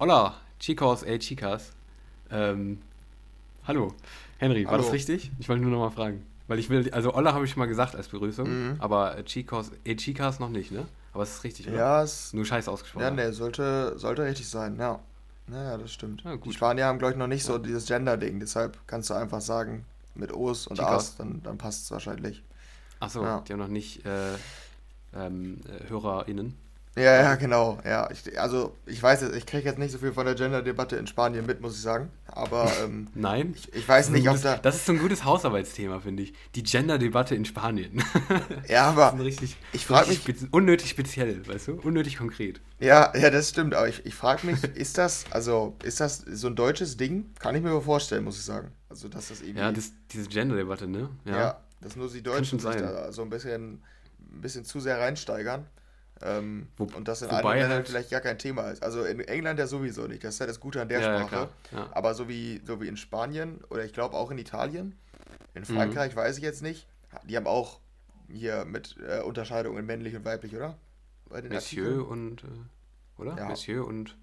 Hola, chicos, ey chicas. Ähm, hallo. Henry, war Hallo. das richtig? Ich wollte nur noch mal fragen. Weil ich will, also Hola habe ich schon mal gesagt als Begrüßung, Mhm. aber äh, chicos, ey chicas noch nicht, ne? Aber es ist richtig, oder? Ja, es, Nur scheiße ausgesprochen. ja, nee, sollte, sollte richtig sein, ja. Naja, das stimmt. Ja, Die gut. Spanier haben, glaube ich, noch nicht so dieses Gender-Ding, deshalb kannst du einfach sagen, mit O's und Chicas. A's, dann, dann passt es wahrscheinlich. Achso, Ja. die haben noch nicht äh, ähm, äh, HörerInnen. Ja, ja, genau. Ja, ich, also ich weiß jetzt, ich kriege jetzt nicht so viel von der Gender-Debatte in Spanien mit, muss ich sagen. Aber ähm, Nein? ich, ich weiß Das ist nicht, ob da. das ist so ein gutes Hausarbeitsthema, finde ich. Die Gender-Debatte in Spanien. Ja, Das ist aber richtig, ich frag richtig mich- spezi- unnötig speziell, weißt du? Unnötig konkret. ja, ja, das stimmt. Aber ich, ich frage mich, ist das, also ist das so ein deutsches Ding? Kann ich mir aber vorstellen, muss ich sagen. Also dass das irgendwie. Ja, das, diese Gender-Debatte, ne? Ja, dass nur die Deutschen sich da so ein bisschen, ein bisschen zu sehr reinsteigern. Ähm, Wo- und das in anderen Ländern halt- vielleicht gar kein Thema ist. Also in England ja sowieso nicht. Das ist ja das Gute an der Ja, ja, Sprache. klar, ja. Aber so wie, so wie in Spanien oder ich glaube auch in Italien, in Mhm. Frankreich weiß ich jetzt nicht. Die haben auch hier mit äh, Unterscheidungen männlich und weiblich, oder? Monsieur Artikeln? und, äh, oder? Ja. Monsieur und,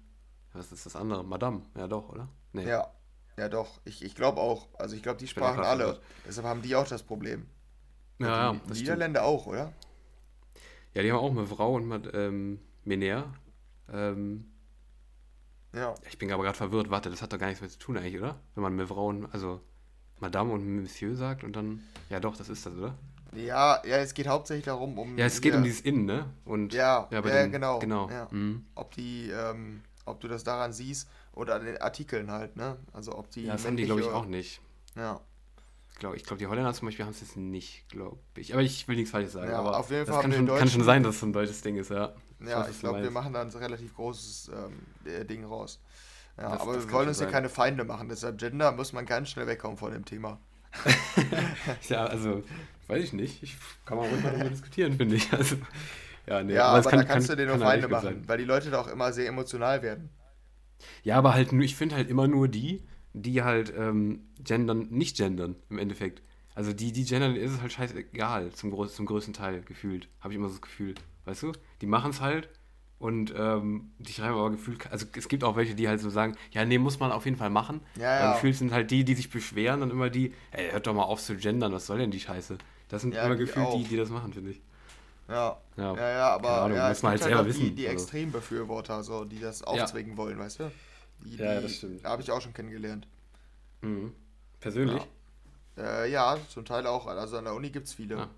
was ist das andere? Madame, ja doch, oder? Nee. Ja, ja doch. Ich, ich glaube auch. Also ich glaube, die sprachen alle. Deshalb haben die auch das Problem. ja, ja, die das stimmt. Niederländer auch, oder? Ja, die haben auch eine Frau und mit, ähm, Mener. Ähm, Ja. ich bin aber gerade verwirrt, warte, das hat doch gar nichts mehr zu tun eigentlich, oder? Wenn man mit Frauen, also Madame und Monsieur sagt und dann, ja doch, das ist das, oder? Ja, ja, es geht hauptsächlich darum, um. Ja, es geht um dieses Innen, ne? Und, Ja, ja, ja, den- genau, Genau. ja. Mhm. ob die, ähm, ob du das daran siehst oder an den Artikeln halt, ne? Also ob die. Ja, das haben die, glaube ich, auch nicht. Ja, glaube, ich glaub, die Holländer zum Beispiel haben es jetzt nicht, glaube ich. Aber ich will nichts Falsches sagen. Ja, aber auf jeden das Fall kann haben schon, kann schon sein, dass es ein deutsches Ding ist, ja. ja, weiß, ich glaube, wir machen da ein relativ großes ähm, äh, Ding raus. Ja, Das- aber das wir kann wollen uns hier keine Feinde machen. Deshalb Gender muss man ganz schnell wegkommen von dem Thema. Ja, also, weiß ich nicht. Ich kann man ruhig mal darüber diskutieren, finde ich. Also, ja, nee, ja, aber aber kann- da kannst kann- du dir nur kann halt Feinde machen, sein. weil die Leute da auch immer sehr emotional werden. Ja, aber halt nur, ich finde halt immer nur die, die halt ähm, gendern, nicht gendern im Endeffekt. Also die, die gendern, ist es halt scheißegal, zum, groß, zum größten Teil gefühlt. Habe ich immer so das Gefühl. Weißt du? Die machen es halt und ähm, die schreiben aber gefühlt, also es gibt auch welche, die halt so sagen, ja, nee, muss man auf jeden Fall machen. Ja, ja. gefühlt sind halt die, die sich beschweren, dann immer die, ey, hört doch mal auf zu gendern, was soll denn die Scheiße? Das sind Ja, immer die gefühlt die, die das machen, finde ich. Ja, Ja. ja, ja, aber Ahnung, ja, muss man gibt halt selber die, wissen, die also. Extrembefürworter, so, die das aufzwingen wollen, weißt du? Die, Ja, ja, das stimmt. Habe ich auch schon kennengelernt. Mhm. Persönlich? Äh, ja, zum Teil auch. Also an der Uni gibt es viele. Ah.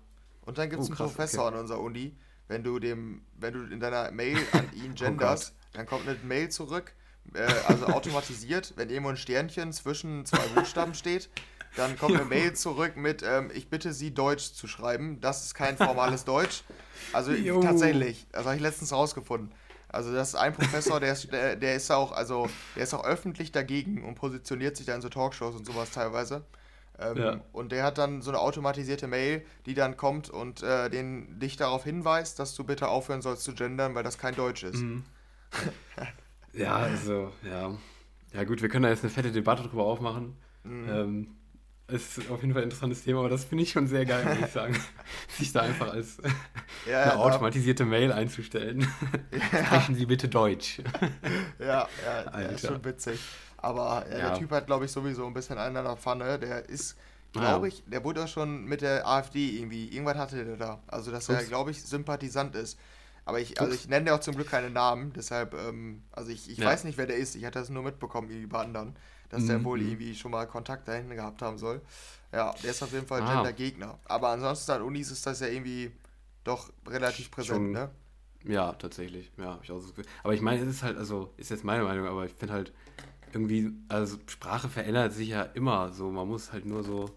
Und dann gibt es Oh, einen krass, Professor okay. an unserer Uni. Wenn du dem, wenn du in deiner Mail an ihn genderst, dann kommt eine Mail zurück, äh, also automatisiert, wenn irgendwo ein Sternchen zwischen zwei Buchstaben steht, dann kommt eine Mail zurück mit, ähm, ich bitte Sie Deutsch zu schreiben. Das ist kein formales Deutsch. Also Jo. tatsächlich, das habe ich letztens rausgefunden. Also das ist ein Professor, der ist, der, der ist auch, also der ist auch öffentlich dagegen und positioniert sich da in so Talkshows und sowas teilweise. Ähm, Ja. Und der hat dann so eine automatisierte Mail, die dann kommt und äh, den, dich darauf hinweist, dass du bitte aufhören sollst zu gendern, weil das kein Deutsch ist. Mhm. Ja, also, ja. Ja, gut, wir können da jetzt eine fette Debatte drüber aufmachen. Mhm. Ähm, es ist auf jeden Fall ein interessantes Thema, aber das finde ich schon sehr geil, muss ich sagen. Sich da einfach als Ja, eine ja, automatisierte Mail einzustellen. Sprechen Sie bitte Deutsch. Ja, ja, ja Alter. ist schon witzig. Aber äh, Ja. der Typ hat, glaube ich, sowieso ein bisschen einen an der Pfanne. Der ist, glaube ja. ich, der wurde auch schon mit der AfD irgendwie, irgendwas hatte der da. Also, dass er, Ups. glaube ich, Sympathisant ist. Aber ich, also ich nenne ja auch zum Glück keine Namen, deshalb, ähm, also ich, ich Ja. weiß nicht, wer der ist. Ich hatte das nur mitbekommen, irgendwie bei anderen, dass der Mhm, wohl mhm. irgendwie schon mal Kontakt dahin gehabt haben soll. Ja, der ist auf jeden Fall Ah. Gender-Gegner. Aber ansonsten an Unis ist das ja irgendwie doch relativ präsent, Schon- ne? Ja, tatsächlich. Ja, hab ich auch so. Aber ich meine, es ist halt, also, ist jetzt meine Meinung, aber ich finde halt irgendwie, also Sprache verändert sich ja immer so. Man muss halt nur so.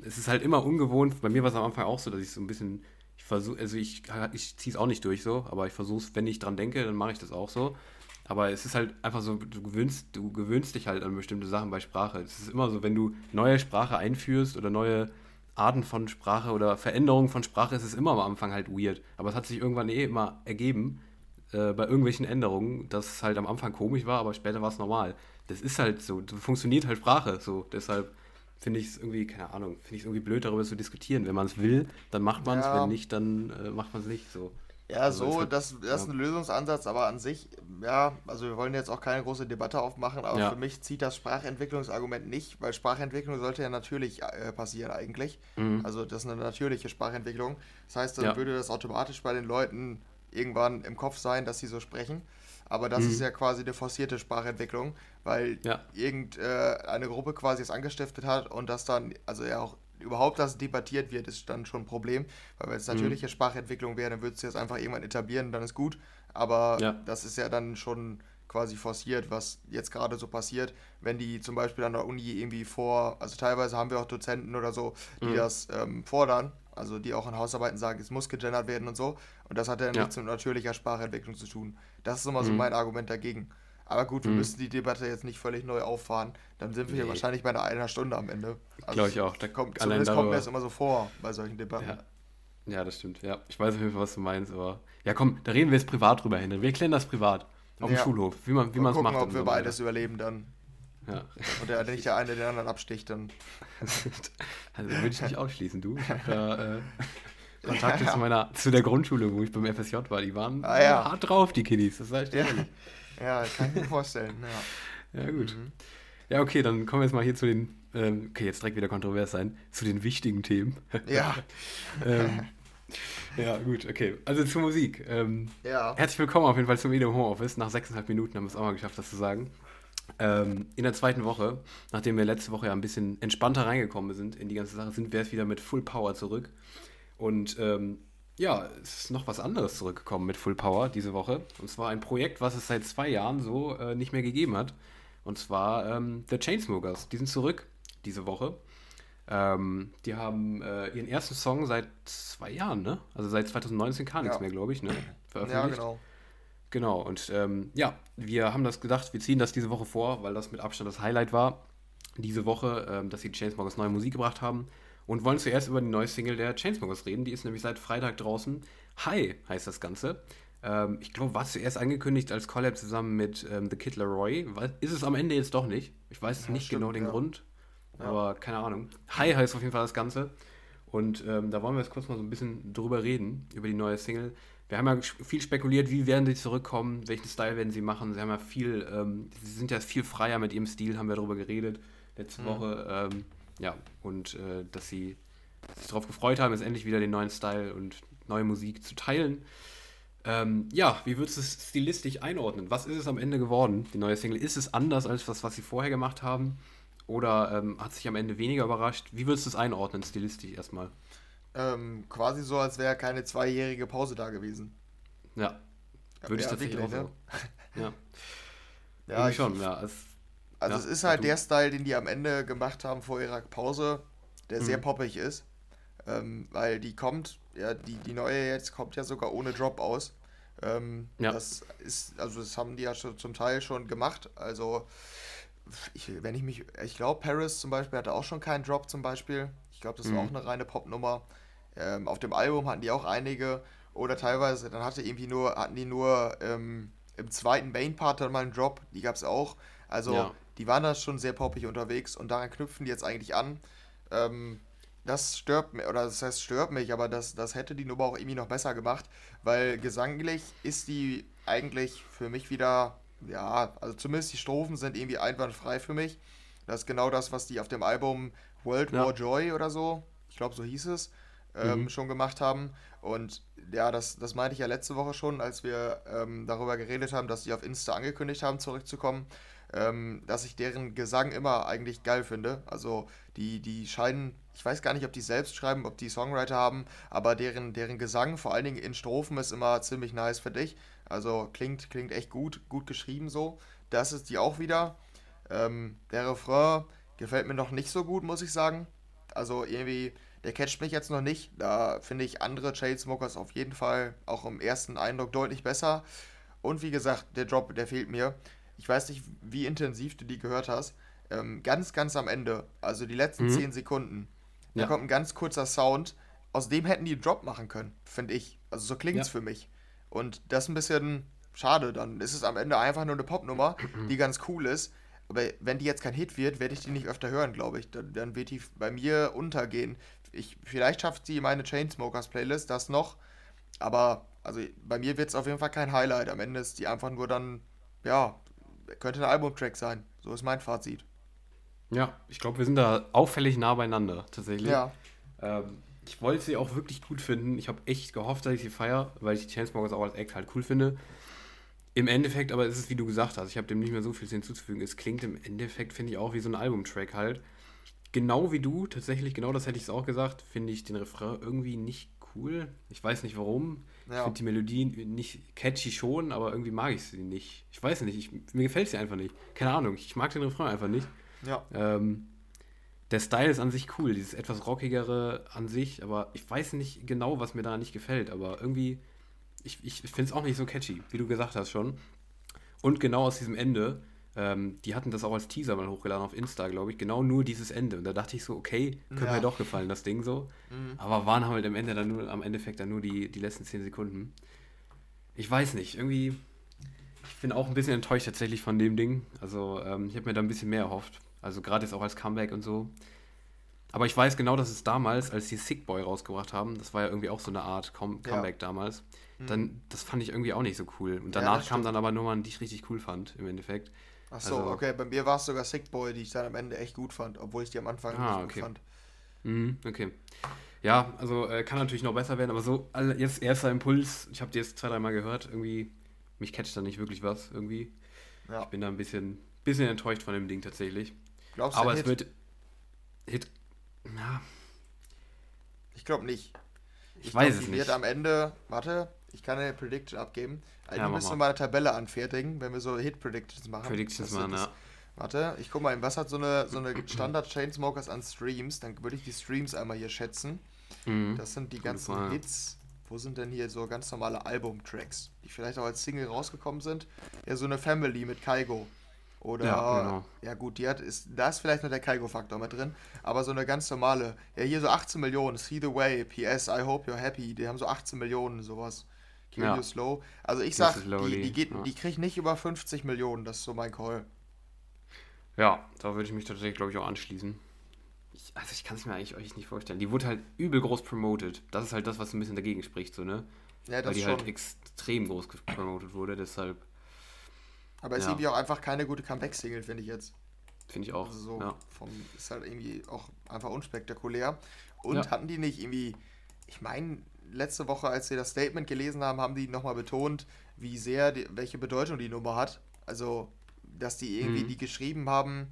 Es ist halt immer ungewohnt. Bei mir war es am Anfang auch so, dass ich so ein bisschen. Ich versuche, also ich, ich ziehe es auch nicht durch so, aber ich versuche es, wenn ich dran denke, dann mache ich das auch so. Aber es ist halt einfach so, du gewöhnst, du gewöhnst dich halt an bestimmte Sachen bei Sprache. Es ist immer so, wenn du neue Sprache einführst oder neue Arten von Sprache oder Veränderungen von Sprache, ist es immer am Anfang halt weird. Aber es hat sich irgendwann eh immer ergeben, äh, bei irgendwelchen Änderungen, dass es halt am Anfang komisch war, aber später war es normal. Das ist halt so, so funktioniert halt Sprache so. Deshalb finde ich es irgendwie, keine Ahnung, finde ich es irgendwie blöd, darüber zu diskutieren. Wenn man es will, dann macht man es, Ja. wenn nicht, dann äh, macht man es nicht so. Ja, also so, halt, das, das ist ein Lösungsansatz, aber an sich, ja, also wir wollen jetzt auch keine große Debatte aufmachen, aber ja. für mich zieht das Sprachentwicklungsargument nicht, weil Sprachentwicklung sollte ja natürlich äh, passieren eigentlich. Mhm. Also das ist eine natürliche Sprachentwicklung. Das heißt, dann ja. würde das automatisch bei den Leuten irgendwann im Kopf sein, dass sie so sprechen. Aber das mhm. ist ja quasi eine forcierte Sprachentwicklung, weil ja. irgendeine äh, Gruppe quasi es angestiftet hat und das dann, also ja auch überhaupt das debattiert wird, ist dann schon ein Problem. Weil wenn es mhm. natürliche mhm. Sprachentwicklung wäre, dann würdest du es einfach irgendwann etablieren, dann ist gut. Aber ja. das ist ja dann schon quasi forciert, was jetzt gerade so passiert, wenn die zum Beispiel an der Uni irgendwie vor, also teilweise haben wir auch Dozenten oder so, die mhm. das ähm, fordern, also die auch in Hausarbeiten sagen, es muss gegendert werden und so. Und das hat ja, ja. nichts mit natürlicher Sprachentwicklung zu tun. Das ist immer mhm. so mein Argument dagegen. Aber gut, wir mhm. müssen die Debatte jetzt nicht völlig neu auffahren. Dann sind wir nee. hier wahrscheinlich bei einer, einer Stunde am Ende. Also Glaube ich auch. Da kommt, zumindest darüber, kommt mir das immer so vor bei solchen Debatten. Ja. ja. das stimmt. Ja, ich weiß auf jeden Fall, was du meinst. Aber ja, komm, da reden wir jetzt privat drüber hin. Wir erklären das privat. Auf dem Schulhof. Wie man es macht. ob wir beides überleben dann. Ja. Und der, nicht der eine den anderen absticht, dann. also würde ich nicht ausschließen, du. Ich habe da äh, Kontakte ja. zu meiner, zu der Grundschule, wo ich beim FSJ war. Die waren ah, ja. hart drauf, die Kiddies. Das sag ich dir ja. Ja, kann ich mir vorstellen. Ja, ja gut. Mhm. Ja, okay, dann kommen wir jetzt mal hier zu den, ähm, okay, jetzt direkt wieder kontrovers sein, zu den wichtigen Themen. Ja. ähm, ja, gut, okay. Also zur Musik. Ähm, ja. Herzlich willkommen auf jeden Fall zum Medium Homeoffice. Nach sechseinhalb Minuten haben wir es auch mal geschafft, das zu sagen. Ähm, in der zweiten Woche, nachdem wir letzte Woche ja ein bisschen entspannter reingekommen sind in die ganze Sache, sind wir jetzt wieder mit Full Power zurück. Und ähm, ja, es ist noch was anderes zurückgekommen mit Full Power diese Woche. Und zwar ein Projekt, was es seit zwei Jahren so äh, nicht mehr gegeben hat. Und zwar ähm, The Chainsmokers. Die sind zurück diese Woche. Ähm, die haben äh, ihren ersten Song seit zwei Jahren, ne? Also seit 2019 kam ja. nichts mehr, glaube ich, ne? Veröffentlicht. Ja, genau. Genau, und ähm, ja, wir haben das gedacht, wir ziehen das diese Woche vor, weil das mit Abstand das Highlight war. Diese Woche, ähm, dass die Chainsmokers neue Musik gebracht haben und wollen zuerst über die neue Single der Chainsmokers reden. Die ist nämlich seit Freitag draußen. Hi heißt das Ganze. Ähm, ich glaube, war zuerst angekündigt als Collab zusammen mit ähm, The Kid Laroi. Ist es am Ende jetzt doch nicht. Ich weiß ja, nicht stimmt, genau den ja. Grund, aber ja. keine Ahnung. Hi heißt auf jeden Fall das Ganze. Und ähm, da wollen wir jetzt kurz mal so ein bisschen drüber reden, über die neue Single. Wir haben ja viel spekuliert, wie werden sie zurückkommen, welchen Style werden sie machen. Sie haben ja viel, ähm, sie sind ja viel freier mit ihrem Stil, haben wir darüber geredet letzte mhm. Woche. Ja, und äh, dass sie sich darauf gefreut haben, jetzt endlich wieder den neuen Style und neue Musik zu teilen. Ähm, ja, wie würdest du es stilistisch einordnen? Was ist es am Ende geworden, die neue Single? Ist es anders als das, was sie vorher gemacht haben? Oder ähm, hat sich am Ende weniger überrascht? Wie würdest du es einordnen, stilistisch erstmal? Ähm, quasi so, als wäre keine zweijährige Pause da gewesen. Ja, würde ja, ich tatsächlich auch so. Ne? Ja, ja ich, schon, ja. Es, also ja, es ist halt der Style, den die am Ende gemacht haben vor ihrer Pause, der mhm. sehr poppig ist. Ähm, weil die kommt, ja, die, die neue jetzt kommt ja sogar ohne Drop aus. Ähm, ja. Das ist, also das haben die ja schon zum Teil schon gemacht. Also, ich, wenn ich mich, ich glaube, Paris zum Beispiel hatte auch schon keinen Drop zum Beispiel. Ich glaube, das mhm. war auch eine reine Popnummer. Ähm, auf dem Album hatten die auch einige. Oder teilweise, dann hatte irgendwie nur, hatten die nur ähm, im zweiten Main-Part dann mal einen Drop. Die gab es auch. Also, ja die waren da schon sehr poppig unterwegs und daran knüpfen die jetzt eigentlich an. Ähm, das stört mich, oder das heißt stört mich, aber das, das hätte die Nummer auch irgendwie noch besser gemacht, weil gesanglich ist die eigentlich für mich wieder, ja, also zumindest die Strophen sind irgendwie einwandfrei für mich. Das ist genau das, was die auf dem Album World ja. War Joy oder so, ich glaube so hieß es, ähm, mhm. schon gemacht haben. Und ja, das, das meinte ich ja letzte Woche schon, als wir ähm, darüber geredet haben, dass sie auf Insta angekündigt haben, zurückzukommen ähm, dass ich deren Gesang immer eigentlich geil finde. Also die, die scheinen, ich weiß gar nicht, ob die selbst schreiben, ob die Songwriter haben, aber deren, deren Gesang, vor allen Dingen in Strophen, ist immer ziemlich nice, für dich. Also klingt, klingt echt gut, gut geschrieben so. Das ist die auch wieder. Ähm, der Refrain gefällt mir noch nicht so gut, muss ich sagen. Also irgendwie, der catcht mich jetzt noch nicht. Da finde ich andere Chainsmokers auf jeden Fall auch im ersten Eindruck deutlich besser. Und wie gesagt, der Drop, der fehlt mir ich weiß nicht, wie intensiv du die gehört hast, ähm, ganz, ganz am Ende, also die letzten mhm. 10 Sekunden, da ja. kommt ein ganz kurzer Sound, aus dem hätten die Drop machen können, finde ich. Also so klingt es ja. für mich. Und das ist ein bisschen schade, dann ist es am Ende einfach nur eine Popnummer, die ganz cool ist. Aber wenn die jetzt kein Hit wird, werde ich die nicht öfter hören, glaube ich. Dann, dann, wird die bei mir untergehen. Ich, vielleicht schafft sie meine Chainsmokers Playlist das noch Aber also bei mir wird es auf jeden Fall kein Highlight. Am Ende ist die einfach nur dann, ja, könnte ein Albumtrack sein. So ist mein Fazit. Ja, ich glaube, wir sind da auffällig nah beieinander, tatsächlich. Ja. Ähm, ich wollte sie auch wirklich gut finden. Ich habe echt gehofft, dass ich sie feiere, weil ich die Chainsmokers auch als Act halt cool finde. Im Endeffekt, aber ist es wie du gesagt hast, ich habe dem nicht mehr so viel hinzuzufügen. Es klingt im Endeffekt, finde ich, auch wie so ein Albumtrack halt. Genau wie du, tatsächlich, genau das hätte ich es auch gesagt, finde ich den Refrain irgendwie nicht cool. Ich weiß nicht warum. Ich Ja. finde die Melodie nicht catchy schon, aber irgendwie mag ich sie nicht. Ich weiß nicht, ich, mir gefällt sie einfach nicht. Keine Ahnung, ich mag den Refrain einfach nicht. Ja. Ähm, der Style ist an sich cool, dieses etwas rockigere an sich, aber ich weiß nicht genau, was mir da nicht gefällt, aber irgendwie, ich, ich finde es auch nicht so catchy, wie du gesagt hast schon. Und genau aus diesem Ende, ähm, die hatten das auch als Teaser mal hochgeladen auf Insta, glaube ich, genau nur dieses Ende. Und da dachte ich so, okay, könnte Ja. mir doch gefallen, das Ding so. Mhm. Aber waren halt am Ende dann nur, am Endeffekt dann nur die, die letzten 10 Sekunden. Ich weiß nicht, irgendwie, ich bin auch ein bisschen enttäuscht tatsächlich von dem Ding. Also ähm, ich habe mir da ein bisschen mehr erhofft. Also gerade jetzt auch als Comeback und so. Aber ich weiß genau, dass es damals, als die Sick Boy rausgebracht haben, das war ja irgendwie auch so eine Art Com Ja. Comeback damals, dann, das fand ich irgendwie auch nicht so cool. Und Ja, danach kamen stimmt. dann aber Nummern, die ich richtig cool fand, im Endeffekt. Ach so, Also- okay. Bei mir war es sogar Sick Boy, die ich dann am Ende echt gut fand, obwohl ich die am Anfang Ah, nicht okay. gut fand. Mhm, okay. Ja, also äh, kann natürlich noch besser werden, aber so alle, jetzt erster Impuls, ich habe die jetzt zwei, dreimal gehört, irgendwie, mich catcht da nicht wirklich was, irgendwie. Ja. Ich bin da ein bisschen, bisschen enttäuscht von dem Ding tatsächlich. Glaubst du, aber es Hit? wird. Hit. Ja, Ich glaube nicht. ich, glaub, weiß es die nicht. wird am Ende, warte, ich kann eine Prediction abgeben. Ja, Ja, mach müssen wir mal. eine Tabelle anfertigen, wenn wir so Hit-Predictions machen. Predictions Das- machen, ja. Warte, ich guck mal, was hat so eine, so eine Standard Chainsmokers an Streams? Dann würde ich die Streams einmal hier schätzen. Mhm. Das sind die ganzen Frage. Hits. Wo sind denn hier so ganz normale Album-Tracks, die vielleicht auch als Single rausgekommen sind? Ja, so eine Family mit Kaigo. Oder, Ja, ja, genau. gut, die hat, ist, da ist vielleicht nur der Kaigo-Faktor mit drin, aber so eine ganz normale, ja, hier so 18 Millionen, See the Way, PS, I hope you're happy, die haben so 18 Millionen, sowas. Kill Ja. You Slow. Also ich sag, die, die, geht, ja. die kriegt nicht über 50 Millionen, das ist so mein Call. Ja, da würde ich mich tatsächlich, glaube ich, auch anschließen. Ich, also ich kann es mir eigentlich euch nicht vorstellen. Die wurde halt übel groß promoted. Das ist halt das, was ein bisschen dagegen spricht, so, ne? Ja, Weil das die schon. halt extrem groß promoted wurde, deshalb aber ist ja. irgendwie auch einfach keine gute Comeback-Single, finde ich jetzt. finde ich auch. Also so ja. vom, ist halt irgendwie auch einfach unspektakulär. Und Ja. hatten die nicht irgendwie, ich meine, letzte Woche, als sie das Statement gelesen haben, haben die nochmal betont, wie sehr, die, welche Bedeutung die Nummer hat. Also, dass die irgendwie Mhm. die geschrieben haben,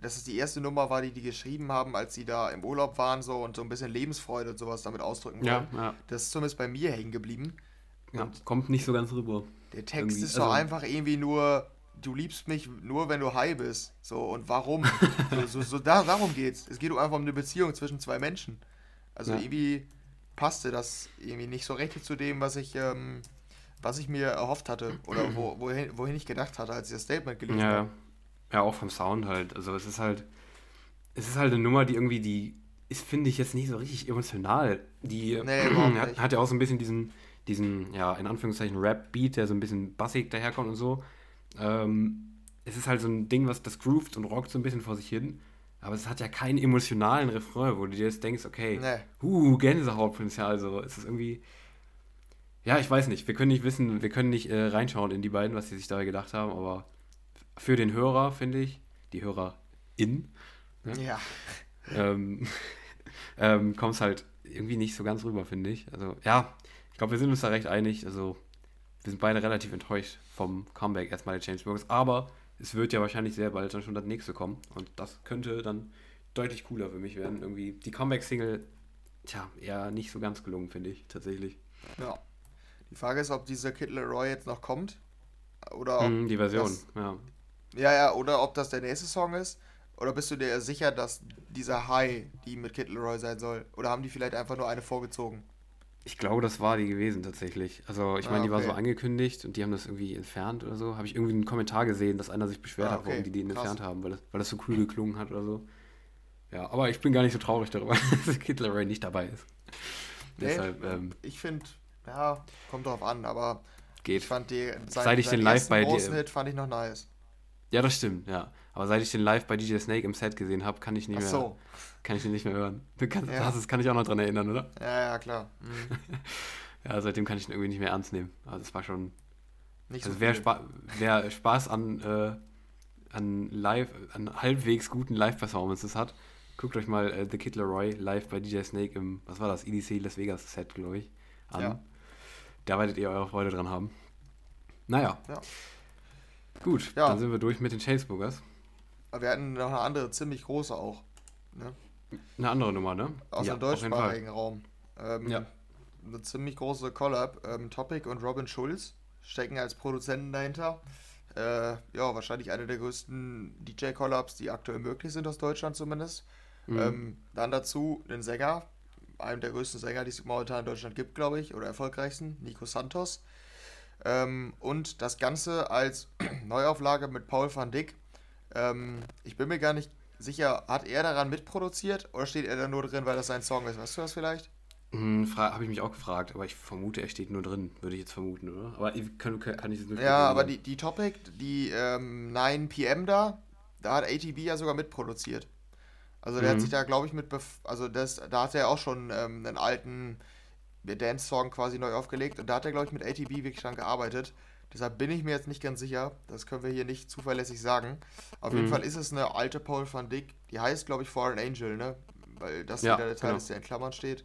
dass es die erste Nummer war, die die geschrieben haben, als sie da im Urlaub waren so und so ein bisschen Lebensfreude und sowas damit ausdrücken wollen. Ja, Das ist zumindest bei mir hängen geblieben. ja. Kommt nicht so ganz rüber. Der Text Irgendwie, ist doch also- einfach irgendwie nur, du liebst mich nur, wenn du high bist. So, und warum? so, so, so da, darum geht's. Es geht um einfach um eine Beziehung zwischen zwei Menschen. Also irgendwie passte das irgendwie nicht so richtig zu dem, was ich, ähm, was ich mir erhofft hatte. Oder wo, wohin, wohin ich gedacht hatte, als ich das Statement gelesen Ja, habe. ja, auch vom Sound halt. Also es ist halt, es ist halt eine Nummer, die irgendwie, die ist, finde ich, jetzt nicht so richtig emotional. Die Nee, überhaupt hat, hat ja auch so ein bisschen diesen, diesen, ja, in Anführungszeichen Rap-Beat, der so ein bisschen bassig daherkommt und so. Ähm, es ist halt so ein Ding, was das groovt und rockt so ein bisschen vor sich hin. Aber es hat ja keinen emotionalen Refrain, wo du dir jetzt denkst, okay, Nee. uh, Gänsehautpotenzial, so. Es ist irgendwie. Ja, ich weiß nicht. Wir können nicht wissen, wir können nicht äh, reinschauen in die beiden, was sie sich dabei gedacht haben, aber für den Hörer, finde ich, die HörerIn, Ja. ähm, ähm, kommt es halt irgendwie nicht so ganz rüber, finde ich. Also, ja, ich glaube, wir sind uns da recht einig. Also, wir sind beide relativ enttäuscht vom Comeback erstmal der Chainsmokers, aber es wird ja wahrscheinlich sehr bald dann schon das nächste kommen und das könnte dann deutlich cooler für mich werden. Irgendwie die Comeback-Single, tja, eher nicht so ganz gelungen, finde ich, tatsächlich. ja. Die Frage ist, ob dieser Kid Leroy jetzt noch kommt. Oder ob Mhm, die Version, das- ja. Ja, ja, oder ob das der nächste Song ist. Oder bist du dir sicher, dass dieser High die mit Kid Leroy sein soll? Oder haben die vielleicht einfach nur eine vorgezogen? Ich glaube, das war die gewesen tatsächlich. Also ich Ah, meine, die war okay. so angekündigt und die haben das irgendwie entfernt oder so. Habe ich irgendwie einen Kommentar gesehen, dass einer sich beschwert Ah, hat, warum okay. die den Krass. entfernt haben, weil das, weil das so cool geklungen hat oder so. Ja, aber ich bin gar nicht so traurig darüber, dass Kid Laroi nicht dabei ist. Nee, Deshalb ähm, Ich finde, ja, kommt drauf an, aber ich geht. fand die, sein, Seit ich den live bei dir- großen Hit fand ich noch nice. Ja, das stimmt, ja. Aber seit ich den live bei DJ Snake im Set gesehen habe, kann ich nicht Ach mehr, so, kann ich den nicht mehr hören. Du kannst, Ja. hast, das kann ich auch noch dran erinnern, oder? ja, ja, klar. Mhm. Ja, seitdem kann ich ihn irgendwie nicht mehr ernst nehmen. Also es war schon. Nicht Also so wer. Spa wer Spaß an, äh, an live, an halbwegs guten Live-Performances hat, guckt euch mal äh, The Kid Leroy live bei DJ Snake im, was war das, EDC Las Vegas Set, glaube ich, an. Ja. Da werdet ihr eure Freude dran haben. Naja. Ja. Gut, Ja. dann sind wir durch mit den Chainsmokers. Aber wir hatten noch eine andere, ziemlich große auch. Ne? Eine andere Nummer, ne? Aus Ja, dem deutschsprachigen Raum. Ähm, Ja. Eine ziemlich große Collab. Ähm, Topic und Robin Schulz stecken als Produzenten dahinter. Äh, ja, wahrscheinlich eine der größten DJ-Collabs, die aktuell möglich sind aus Deutschland zumindest. Mhm. Ähm, dann dazu den Sänger, einem der größten Sänger, die es momentan in Deutschland gibt, glaube ich, oder erfolgreichsten, Nico Santos. Ähm, und das Ganze als Neuauflage mit Paul van Dyck. Ähm, ich bin mir gar nicht sicher, hat er daran mitproduziert oder steht er da nur drin, weil das sein Song ist? Weißt du das vielleicht? Hm, Habe ich mich auch gefragt, aber ich vermute, er steht nur drin, würde ich jetzt vermuten, oder? Aber ich- kann, kann ich jetzt nicht Ja, aber die, die Topic, die ähm, 9 PM da, da hat ATB ja sogar mitproduziert. Also der Mhm. hat sich da, glaube ich, mit, also das, da hat er auch schon ähm, einen alten Dance-Song quasi neu aufgelegt und da hat er, glaube ich, mit ATB wirklich dran gearbeitet. Deshalb bin ich mir jetzt nicht ganz sicher. Das können wir hier nicht zuverlässig sagen. Auf jeden Mhm. Fall ist es eine alte Paul van Dyck. Die heißt, glaube ich, Foreign Angel, ne? Weil das Ja, wieder der Teil genau. ist, der in Klammern steht.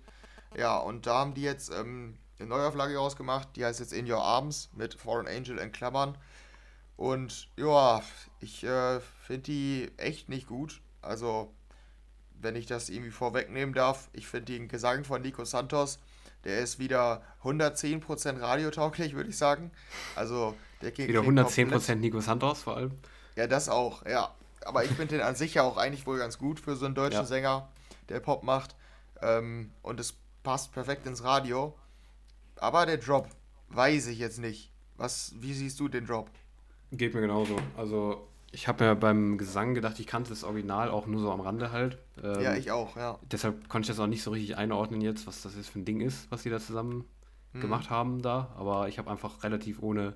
Ja, und da haben die jetzt ähm, eine Neuauflage rausgemacht. Die heißt jetzt In Your Arms mit Foreign Angel in Klammern. Und ja, ich äh, finde die echt nicht gut. Also, wenn ich das irgendwie vorwegnehmen darf, ich finde den Gesang von Nico Santos, der ist wieder 110% radiotauglich, würde ich sagen. Also, der klingt Wieder klingt 110% komplett- Nico Santos vor allem. Ja, das auch, ja. Aber ich finde den an sich ja auch eigentlich wohl ganz gut für so einen deutschen Ja. Sänger, der Pop macht. Ähm, und es passt perfekt ins Radio. Aber der Drop, weiß ich jetzt nicht. Was, wie siehst du den Drop? Geht mir genauso. Also, ich habe mir beim Gesang gedacht, ich kannte das Original auch nur so am Rande halt. Ähm, ja, ich auch, ja. Deshalb konnte ich das auch nicht so richtig einordnen jetzt, was das jetzt für ein Ding ist, was die da zusammen Hm. gemacht haben da. Aber ich habe einfach relativ ohne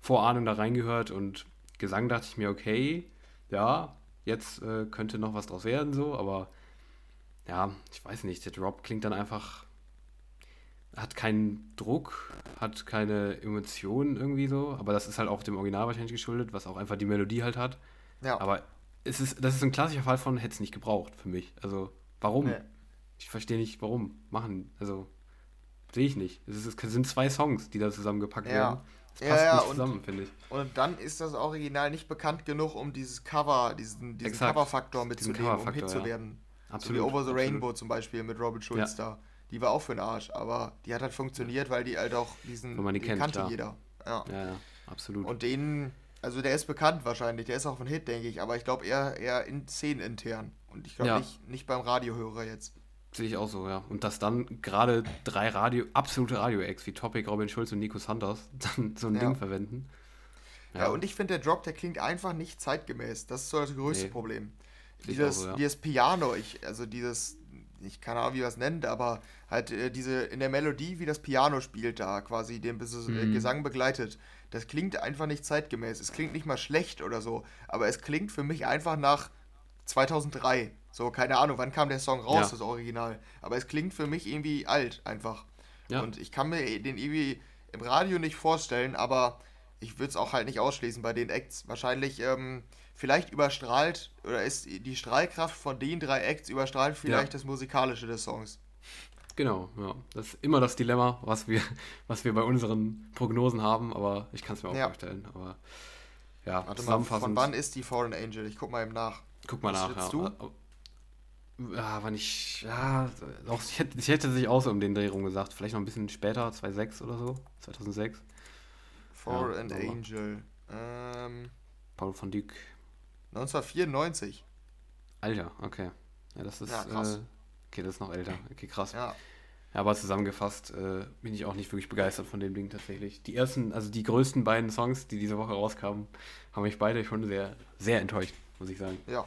Vorahnung da reingehört und Gesang dachte ich mir, okay, ja, jetzt äh, könnte noch was draus werden so, aber ja, ich weiß nicht, der Drop klingt dann einfach, hat keinen Druck, hat keine Emotionen irgendwie so, aber das ist halt auch dem Original wahrscheinlich geschuldet, was auch einfach die Melodie halt hat. Ja, Aber es ist, das ist ein klassischer Fall von hätte es nicht gebraucht für mich. Also, warum? Nee. Ich verstehe nicht, warum. Machen. Also, sehe ich nicht. Es, ist, es sind zwei Songs, die da zusammengepackt Ja. werden. Es Ja, passt ja, nicht und- zusammen, finde ich. Und dann ist das Original nicht bekannt genug, um dieses Cover, diesen, diesen. Coverfaktor mitzunehmen, um Coverfaktor, Hit zu ja. werden. So wie Absolut. Over the absolut. Rainbow zum Beispiel mit Robin Schulz da. Die war auch für den Arsch, aber die hat halt funktioniert, weil die halt auch diesen, Wenn man die den kennt, kannte klar. jeder. Ja. Ja, ja, absolut. Und den, also der ist bekannt wahrscheinlich, der ist auch ein Hit, denke ich, aber ich glaube eher, eher in Szenen intern. Und ich glaube Ja. nicht, nicht beim Radiohörer jetzt. Sehe ich auch so, ja. Und dass dann gerade drei Radio, absolute Radio-Acts wie Topic, Robin Schulz und Nico Santos dann so ein Ja. Ding verwenden. Ja, und ich finde, der Drop, der klingt einfach nicht zeitgemäß. Das ist so das größte Nee. Problem. Sehe Dieses, so, ja. dieses Piano, ich, also dieses, ich keine Ahnung, wie man es nennt, aber halt äh, diese, in der Melodie, wie das Piano spielt da, quasi den Bes- äh, Mhm. Gesang begleitet, das klingt einfach nicht zeitgemäß. Es klingt nicht mal schlecht oder so, aber es klingt für mich einfach nach 2003. So, keine Ahnung, wann kam der Song raus, Ja. das Original. Aber es klingt für mich irgendwie alt, einfach. Ja. Und ich kann mir den irgendwie im Radio nicht vorstellen, aber ich würde es auch halt nicht ausschließen bei den Acts. Wahrscheinlich, ähm, vielleicht überstrahlt, oder ist die Strahlkraft von den drei Acts überstrahlt vielleicht das Musikalische des Songs. Genau, ja. Das ist immer das Dilemma, was wir, was wir bei unseren Prognosen haben, aber ich kann es mir auch Ja. vorstellen. Aber ja, Warte mal, zusammenfassend. von wann ist die Fallen Angel? Ich guck mal eben nach. Guck mal Was nach, ja. Ja, wann ich. Ja, auch, ich, hätte, ich hätte sich auch so um den Dreh rum gesagt. Vielleicht noch ein bisschen später, 2006 oder so. 2006. Fallen Ja, Angel. Ähm, Paul von Dyck. 1994. Alter, okay. Ja, das ist. Ja, krass. Äh, okay, das ist noch älter. Okay, krass. Ja, Ja, aber zusammengefasst äh, bin ich auch nicht wirklich begeistert von dem Ding tatsächlich. Die ersten, also die größten beiden Songs, die diese Woche rauskamen, haben mich beide schon sehr, sehr enttäuscht, muss ich sagen. ja.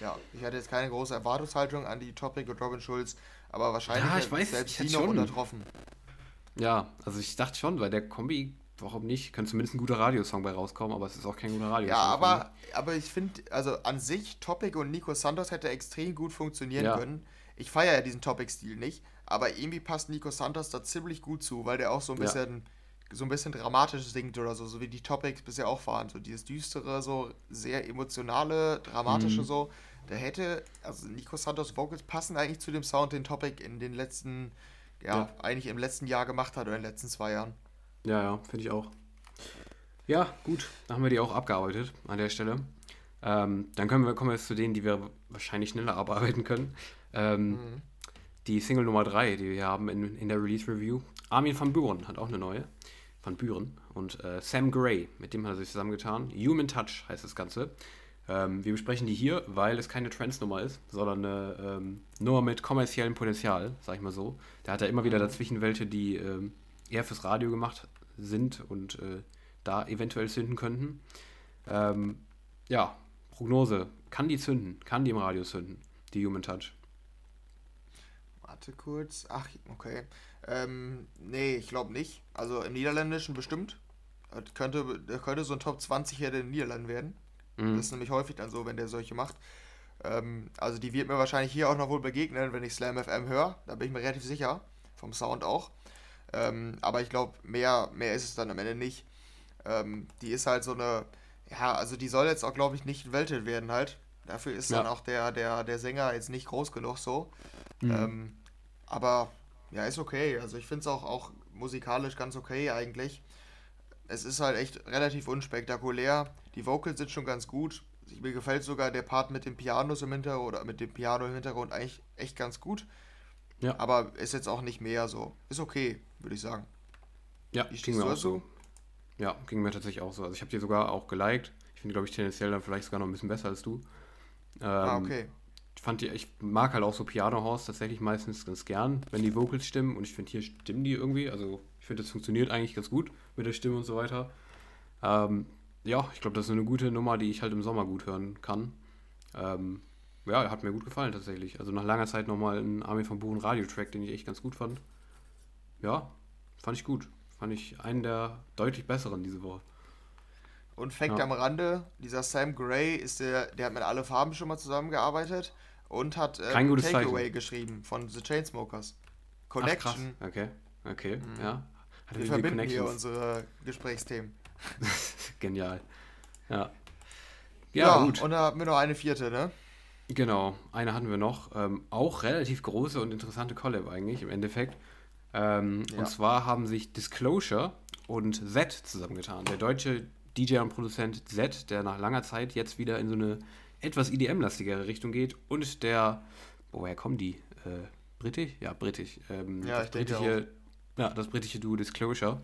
Ja, ich hatte jetzt keine große Erwartungshaltung an die Topic und Robin Schulz, aber wahrscheinlich Ja, ich weiß, selbst ich die noch schon. untertroffen. Ja, also ich dachte schon, bei der Kombi, warum nicht? Könnte zumindest ein guter Radiosong bei rauskommen, aber es ist auch kein guter Radiosong. Ja, aber, aber ich finde, also an sich, Topic und Nico Santos hätte extrem gut funktionieren Ja. können. Ich feiere ja diesen Topic-Stil nicht, aber irgendwie passt Nico Santos da ziemlich gut zu, weil der auch so ein bisschen, ja. so ein bisschen dramatisch singt oder so, so wie die Topics bisher auch waren. So dieses düstere, so sehr emotionale, dramatische mhm. so. Der hätte, also Nico Santos Vocals passen eigentlich zu dem Sound, den Topic in den letzten, ja, ja. eigentlich im letzten Jahr gemacht hat oder in den letzten zwei Jahren. Ja, ja, finde ich auch. Ja, gut, dann haben wir die auch abgearbeitet an der Stelle. Ähm, dann können wir, kommen wir jetzt zu denen, die wir wahrscheinlich schneller abarbeiten können. Ähm, mhm. Die Single Nummer 3, die wir haben in, in der Release Review. Armin van Buren hat auch eine neue. Van Buren. Und äh, Sam Gray, mit dem hat er sich zusammengetan. Human Touch heißt das Ganze. Ähm, wir besprechen die hier, weil es keine Trance-Nummer ist, sondern eine ähm, Nummer mit kommerziellem Potenzial, sag ich mal so. Da hat er immer wieder mhm. dazwischen welche, die ähm, eher fürs Radio gemacht sind und äh, da eventuell zünden könnten. Ähm, ja, Prognose. Kann die zünden? Kann die im Radio zünden? Die Human Touch? Warte kurz. Ach, okay. Ähm, nee, ich glaube nicht. Also im Niederländischen bestimmt. Das könnte, das könnte so ein Top 20 hier in den Niederlanden werden. Mhm. Das ist nämlich häufig dann so, wenn der solche macht. Ähm, also die wird mir wahrscheinlich hier auch noch wohl begegnen, wenn ich Slam FM höre. Da bin ich mir relativ sicher. Vom Sound auch. Ähm, aber ich glaube, mehr, mehr ist es dann am Ende nicht. Ähm, die ist halt so eine, ja, also die soll jetzt auch, glaube ich, nicht Welthit werden halt. Dafür ist ja. dann auch der, der, der Sänger jetzt nicht groß genug so. Mhm. Ähm, aber ja, ist okay. Also ich finde es auch, auch musikalisch ganz okay eigentlich. Es ist halt echt relativ unspektakulär. Die Vocals sind schon ganz gut. Mir gefällt sogar der Part mit dem Pianos im Hintergrund oder mit dem Piano im Hintergrund eigentlich echt ganz gut. Ja. Aber ist jetzt auch nicht mehr so. Ist okay, würde ich sagen. Ja, Wie stehst du dazu? Ja, ging mir tatsächlich auch so. Also ich habe die sogar auch geliked. Ich finde, glaube ich, tendenziell dann vielleicht sogar noch ein bisschen besser als du. Ah, ähm, ah, okay. Ich fand die, ich mag halt auch so Piano House tatsächlich meistens ganz gern, wenn die Vocals stimmen. Und ich finde, hier stimmen die irgendwie. Also ich finde, das funktioniert eigentlich ganz gut mit der Stimme und so weiter. Ähm, ja, ich glaube, das ist eine gute Nummer, die ich halt im Sommer gut hören kann. Ähm, ja, hat mir gut gefallen tatsächlich. Also nach langer Zeit nochmal ein Army von Buchen Radio-Track, den ich echt ganz gut fand. Ja, fand ich gut. Fand ich einen der deutlich besseren diese Woche. Und Fact ja. am Rande, dieser Sam Gray ist der, der hat mit alle Farben schon mal zusammengearbeitet und hat äh, gutes Takeaway geschrieben von The Chainsmokers. Connection. Ach, okay, okay, mhm. ja. Hat Wir verbinden hier unsere Gesprächsthemen. Genial. Ja. Ja, ja gut. Und da haben wir noch eine vierte, ne? Genau, eine hatten wir noch. Ähm, auch relativ große und interessante Collab eigentlich im Endeffekt. Ähm, ja. Und zwar haben sich Disclosure und Z zusammengetan. Der deutsche DJ und Produzent Z, der nach langer Zeit jetzt wieder in so eine etwas EDM-lastigere Richtung geht. Und der, woher kommen die? Äh, britisch? Ja, britisch. Ähm, ja, das britische, ja, das britische Duo Disclosure.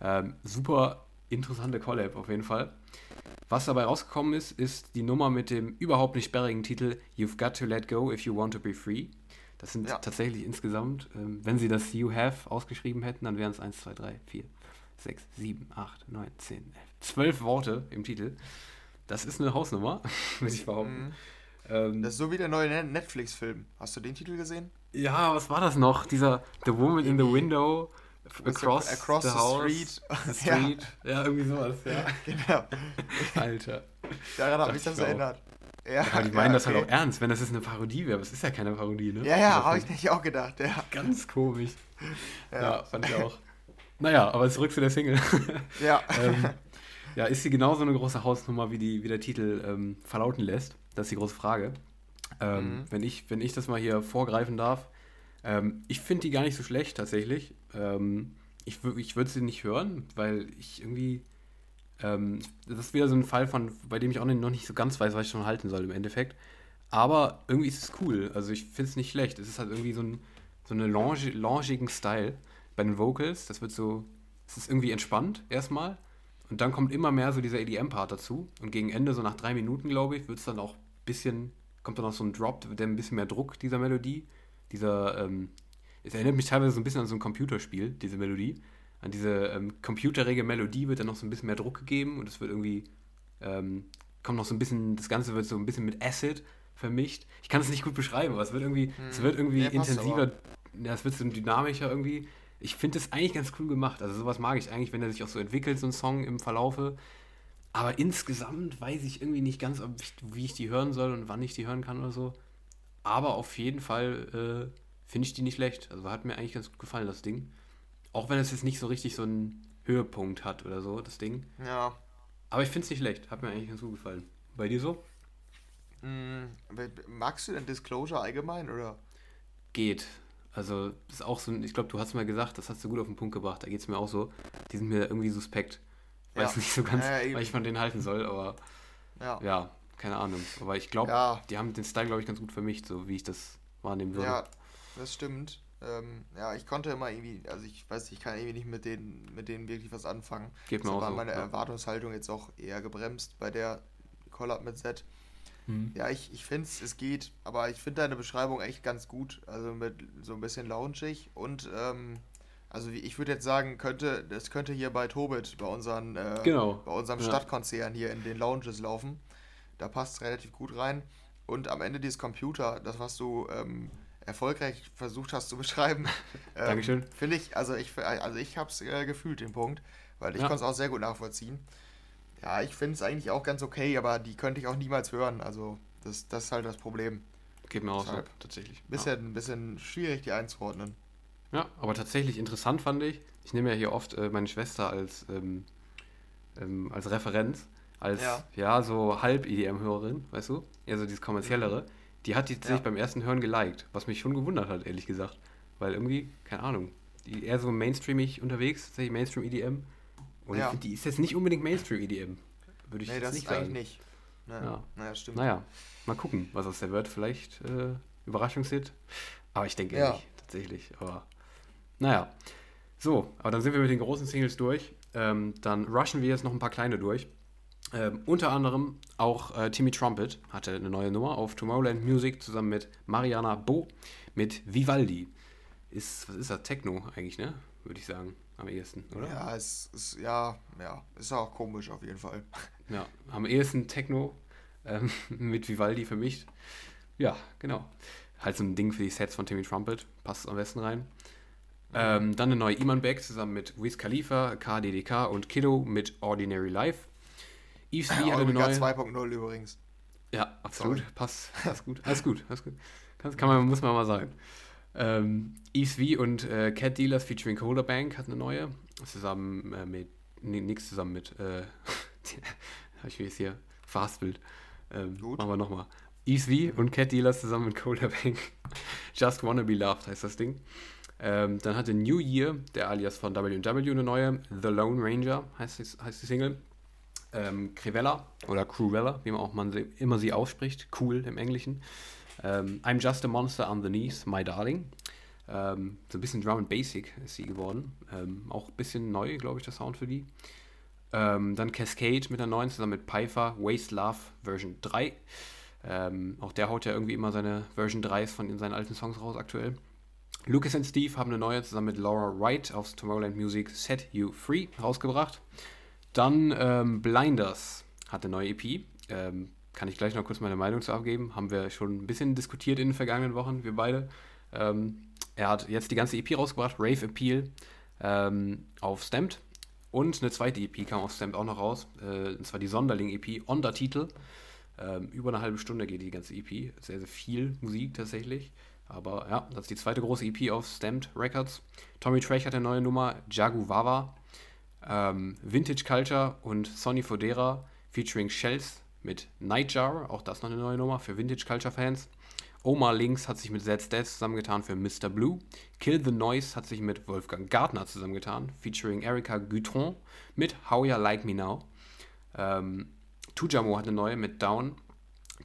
Ähm, super interessante Collab auf jeden Fall. Was dabei rausgekommen ist, ist die Nummer mit dem überhaupt nicht sperrigen Titel You've Got to Let Go If You Want to Be Free. Das sind ja. tatsächlich insgesamt, ähm, wenn sie das You Have ausgeschrieben hätten, dann wären es 1, 2, 3, 4, 6, 7, 8, 9, 10, 11, 12 Worte im Titel. Das ist eine Hausnummer, würde ich behaupten. Mhm. Ähm, das ist so wie der neue Netflix-Film. Hast du den Titel gesehen? Ja, was war das noch? Dieser The Woman in the Window. Across, across the, the street. The street. Ja. ja. irgendwie sowas, ja. genau. Alter. Daran hat mich das erinnert. Ja, ja die meinen ja, das halt auch ernst, wenn das jetzt eine Parodie wäre. Aber es ist ja keine Parodie, ne? Ja, ja, habe ich nicht auch gedacht, ja. Ganz komisch. Ja, ja fand ich auch. Naja, aber zurück zu der Single. Ja. ähm, ja, ist sie genauso eine große Hausnummer, wie, die, wie der Titel ähm, verlauten lässt? Das ist die große Frage. Ähm, mhm. wenn, ich, wenn ich das mal hier vorgreifen darf. Ähm, ich finde die gar nicht so schlecht, tatsächlich. Ähm, ich ich würde sie nicht hören, weil ich irgendwie ähm, das ist wieder so ein Fall, von, bei dem ich auch noch nicht so ganz weiß, was ich schon halten soll im Endeffekt. Aber irgendwie ist es cool. Also ich finde es nicht schlecht. Es ist halt irgendwie so ein so eine longe, longigen Style bei den Vocals. Das wird so, es ist irgendwie entspannt erstmal. Und dann kommt immer mehr so dieser EDM-Part dazu. Und gegen Ende, so nach drei Minuten, glaube ich, wird es dann auch ein bisschen, kommt dann auch so ein Drop, der ein bisschen mehr Druck dieser Melodie. Dieser, ähm, es erinnert mich teilweise so ein bisschen an so ein Computerspiel, diese Melodie an diese ähm, computerige Melodie wird dann noch so ein bisschen mehr Druck gegeben und es wird irgendwie, ähm, kommt noch so ein bisschen, das Ganze wird so ein bisschen mit Acid vermischt. Ich kann es nicht gut beschreiben, aber es wird irgendwie, hm. es wird irgendwie ja, intensiver, ja, es wird so dynamischer irgendwie. Ich finde es eigentlich ganz cool gemacht. Also sowas mag ich eigentlich, wenn er sich auch so entwickelt, so ein Song im Verlaufe. Aber insgesamt weiß ich irgendwie nicht ganz, ich, wie ich die hören soll und wann ich die hören kann oder so. Aber auf jeden Fall äh, finde ich die nicht schlecht. Also hat mir eigentlich ganz gut gefallen, das Ding. Auch wenn es jetzt nicht so richtig so einen Höhepunkt hat oder so, das Ding. Ja. Aber ich finde es nicht schlecht. Hat mir eigentlich ganz gut gefallen. Bei dir so? Mm, magst du denn Disclosure allgemein oder? Geht. Also, das ist auch so ein, ich glaube, du hast mal gesagt, das hast du gut auf den Punkt gebracht. Da geht es mir auch so. Die sind mir irgendwie suspekt. Weiß Ja. nicht so ganz, Ja, eben. weil ich von denen halten soll, aber Ja. ja, keine Ahnung. Aber ich glaube, Ja. die haben den Style, glaube ich, ganz gut vermischt, so wie ich das wahrnehmen würde. Ja, das stimmt. Ähm, ja, ich konnte immer irgendwie, also ich weiß, ich kann irgendwie nicht mit denen, mit denen wirklich was anfangen. Geht mir Das auch war so. meine ja. Erwartungshaltung jetzt auch eher gebremst bei der Collab mit Z. Mhm. Ja, ich, ich finde es, es geht, aber ich finde deine Beschreibung echt ganz gut. Also mit so ein bisschen loungig und ähm, also wie ich würde jetzt sagen, könnte, das könnte hier bei Tobit, bei unseren, äh, Genau. bei unserem Ja. Stadtkonzern hier in den Lounges laufen. Da passt es relativ gut rein. Und am Ende dieses Computer, das was du ähm, erfolgreich versucht hast zu beschreiben, ähm, Dankeschön. finde ich, also ich, also ich habe es äh, gefühlt, den Punkt, weil ich Ja. konnte es auch sehr gut nachvollziehen. Ja, ich finde es eigentlich auch ganz okay, aber die könnte ich auch niemals hören. Also das, das ist halt das Problem. Geht mir auch so, tatsächlich. Bisschen, ein bisschen schwierig, die einzuordnen. Ja. ja, aber tatsächlich interessant fand ich. Ich nehme ja hier oft äh, meine Schwester als, ähm, ähm, als Referenz, als ja, Ja. so Halb-EDM-Hörerin, weißt du? Ja, so dieses kommerziellere. Die hat die tatsächlich beim ersten Hören geliked, was mich schon gewundert hat, ehrlich gesagt. Weil irgendwie, keine Ahnung, die eher so mainstreamig unterwegs, tatsächlich Mainstream-EDM. Und Ja. finde, die ist jetzt nicht unbedingt Mainstream-EDM. Würde ich Nee, das nicht ist eigentlich sagen. nicht. Naja, Ja. naja stimmt. Naja, mal gucken, was aus der wird. Vielleicht äh, Überraschungshit. Aber ich denke Ja. nicht, tatsächlich. Aber naja. So, aber dann sind wir mit den großen Singles durch. Ähm, dann rushen wir jetzt noch ein paar kleine durch. Ähm, unter anderem auch äh, Timmy Trumpet hatte eine neue Nummer auf Tomorrowland Music zusammen mit Mariana Bo mit Vivaldi. Ist, was ist das? Techno eigentlich, ne? Würde ich sagen, am ehesten, oder? Ja, es ist, ja, ja, ist auch komisch auf jeden Fall. Ja, am ehesten Techno ähm, mit Vivaldi vermischt. Ja, genau. Halt so ein Ding für die Sets von Timmy Trumpet. Passt am besten rein. Ähm, dann eine neue Iman Beck zusammen mit Wiz Khalifa, KDDK und Kiddo mit Ordinary Life. Yves V hatte eine neue. 2.0 übrigens. Ja, absolut. Sorry. Passt. Alles gut. Alles gut. Alles gut. Kann, kann man, muss man mal sagen. Ähm, Yves V und äh, Cat Dealers featuring Colder Bank hat eine neue. Zusammen äh, mit. Nee, nix zusammen mit. Äh, habe ich mir jetzt hier verhaspelt. Ähm, Gut. Machen wir nochmal. Yves V und Cat Dealers zusammen mit Colder Bank. Just Wanna Be Loved heißt das Ding. Ähm, dann hatte New Year, der Alias von WW, eine neue. The Lone Ranger heißt, die- heißt die Single ähm, Crivella oder Cruella, wie man auch man sie, immer sie ausspricht, cool im Englischen. Ähm, I'm just a monster knees, my darling. Ähm, so ein bisschen Drum and Basic ist sie geworden. Ähm, auch ein bisschen neu, glaube ich, der Sound für die. Ähm, dann Cascade mit der neuen zusammen mit Pfeiffer, Waste Love Version 3. Ähm, auch der haut ja irgendwie immer seine Version 3s von in seinen alten Songs raus aktuell. Lucas und Steve haben eine neue zusammen mit Laura Wright aus Tomorrowland Music Set You Free rausgebracht. Dann ähm, Blinders hat eine neue EP. Ähm, kann ich gleich noch kurz meine Meinung zu abgeben. Haben wir schon ein bisschen diskutiert in den vergangenen Wochen, wir beide. Ähm, er hat jetzt die ganze EP rausgebracht, Rave Appeal, ähm, auf Stamped. Und eine zweite EP kam auf Stamped auch noch raus. Äh, und zwar die Sonderling-EP, Ondertitel. Ähm, über eine halbe Stunde geht die ganze EP. Sehr, sehr viel Musik tatsächlich. Aber ja, das ist die zweite große EP auf Stamped Records. Tommy Trash hat eine neue Nummer, Jagu Wawa. Ähm, Vintage Culture und Sonny Fodera featuring Shells mit Nightjar, auch das noch eine neue Nummer für Vintage Culture Fans. Omar Links hat sich mit Zed Stats zusammengetan für Mr. Blue. Kill the Noise hat sich mit Wolfgang Gardner zusammengetan, featuring Erika Gutron mit How Ya Like Me Now. Ähm, Tujamo hat eine neue mit Down.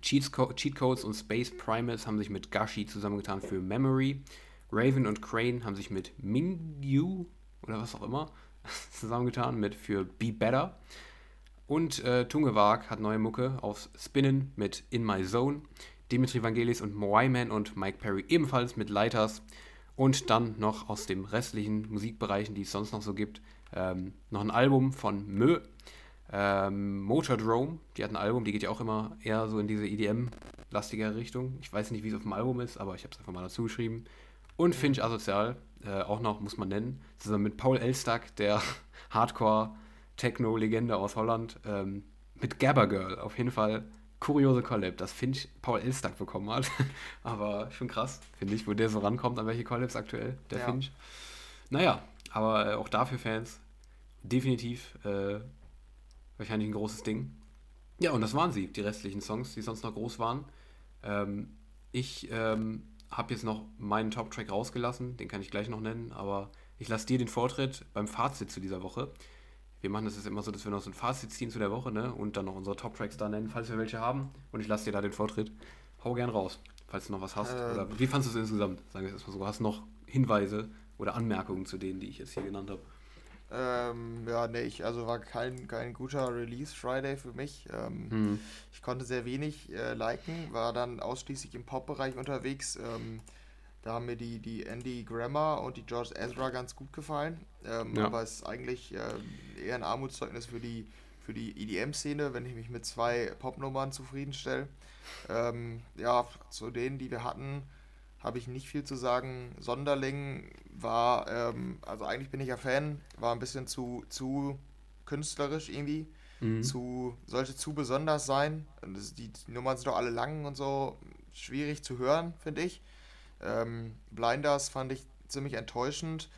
Cheat Codes und Space Primates haben sich mit Gashi zusammengetan für Memory. Raven und Crane haben sich mit Mingyu oder was auch immer zusammengetan mit für Be Better. Und äh, Tungewag hat neue Mucke auf Spinnen mit In My Zone. Dimitri Vangelis und Moaiman und Mike Perry ebenfalls mit Lighters. Und dann noch aus den restlichen Musikbereichen, die es sonst noch so gibt, ähm, noch ein Album von Mö. Ähm, Motordrome, die hat ein Album, die geht ja auch immer eher so in diese EDM-lastige Richtung. Ich weiß nicht, wie es auf dem Album ist, aber ich habe es einfach mal dazu geschrieben. Und Finch Asozial, äh, auch noch, muss man nennen, zusammen mit Paul Elstak, der Hardcore-Techno-Legende aus Holland, ähm, mit Gabba Girl. Auf jeden Fall kuriose Collab, dass Finch Paul Elstack bekommen hat. aber schon krass, finde ich, wo der so rankommt, an welche Collabs aktuell, der ja. Finch. Naja, aber äh, auch dafür Fans, definitiv äh, wahrscheinlich ein großes Ding. Ja, und das waren sie, die restlichen Songs, die sonst noch groß waren. Ähm, ich ähm, habe jetzt noch meinen Top-Track rausgelassen, den kann ich gleich noch nennen, aber ich lasse dir den Vortritt beim Fazit zu dieser Woche. Wir machen das jetzt immer so, dass wir noch so ein Fazit ziehen zu der Woche ne? und dann noch unsere Top-Tracks da nennen, falls wir welche haben. Und ich lasse dir da den Vortritt. Hau gern raus, falls du noch was hast. Ähm, oder wie fandest du es insgesamt? Sagen wir es erstmal so. Hast du noch Hinweise oder Anmerkungen zu denen, die ich jetzt hier genannt habe? Ähm, ja, nee, ich, also war kein, kein guter Release Friday für mich. Ähm, hm. Ich konnte sehr wenig äh, liken, war dann ausschließlich im Pop-Bereich unterwegs. Ähm, da haben mir die, die Andy Grammer und die George Ezra ganz gut gefallen. Ähm, ja. Aber es ist eigentlich äh, eher ein Armutszeugnis für die, für die EDM-Szene, wenn ich mich mit zwei Popnummern zufriedenstelle. Ähm, ja, zu denen, die wir hatten, habe ich nicht viel zu sagen. Sonderling war, ähm, also eigentlich bin ich ja Fan, war ein bisschen zu, zu künstlerisch irgendwie. Mhm. Zu, sollte zu besonders sein. Das, die, die Nummern sind doch alle lang und so schwierig zu hören, finde ich. Ähm, Blinders fand ich ziemlich enttäuschend.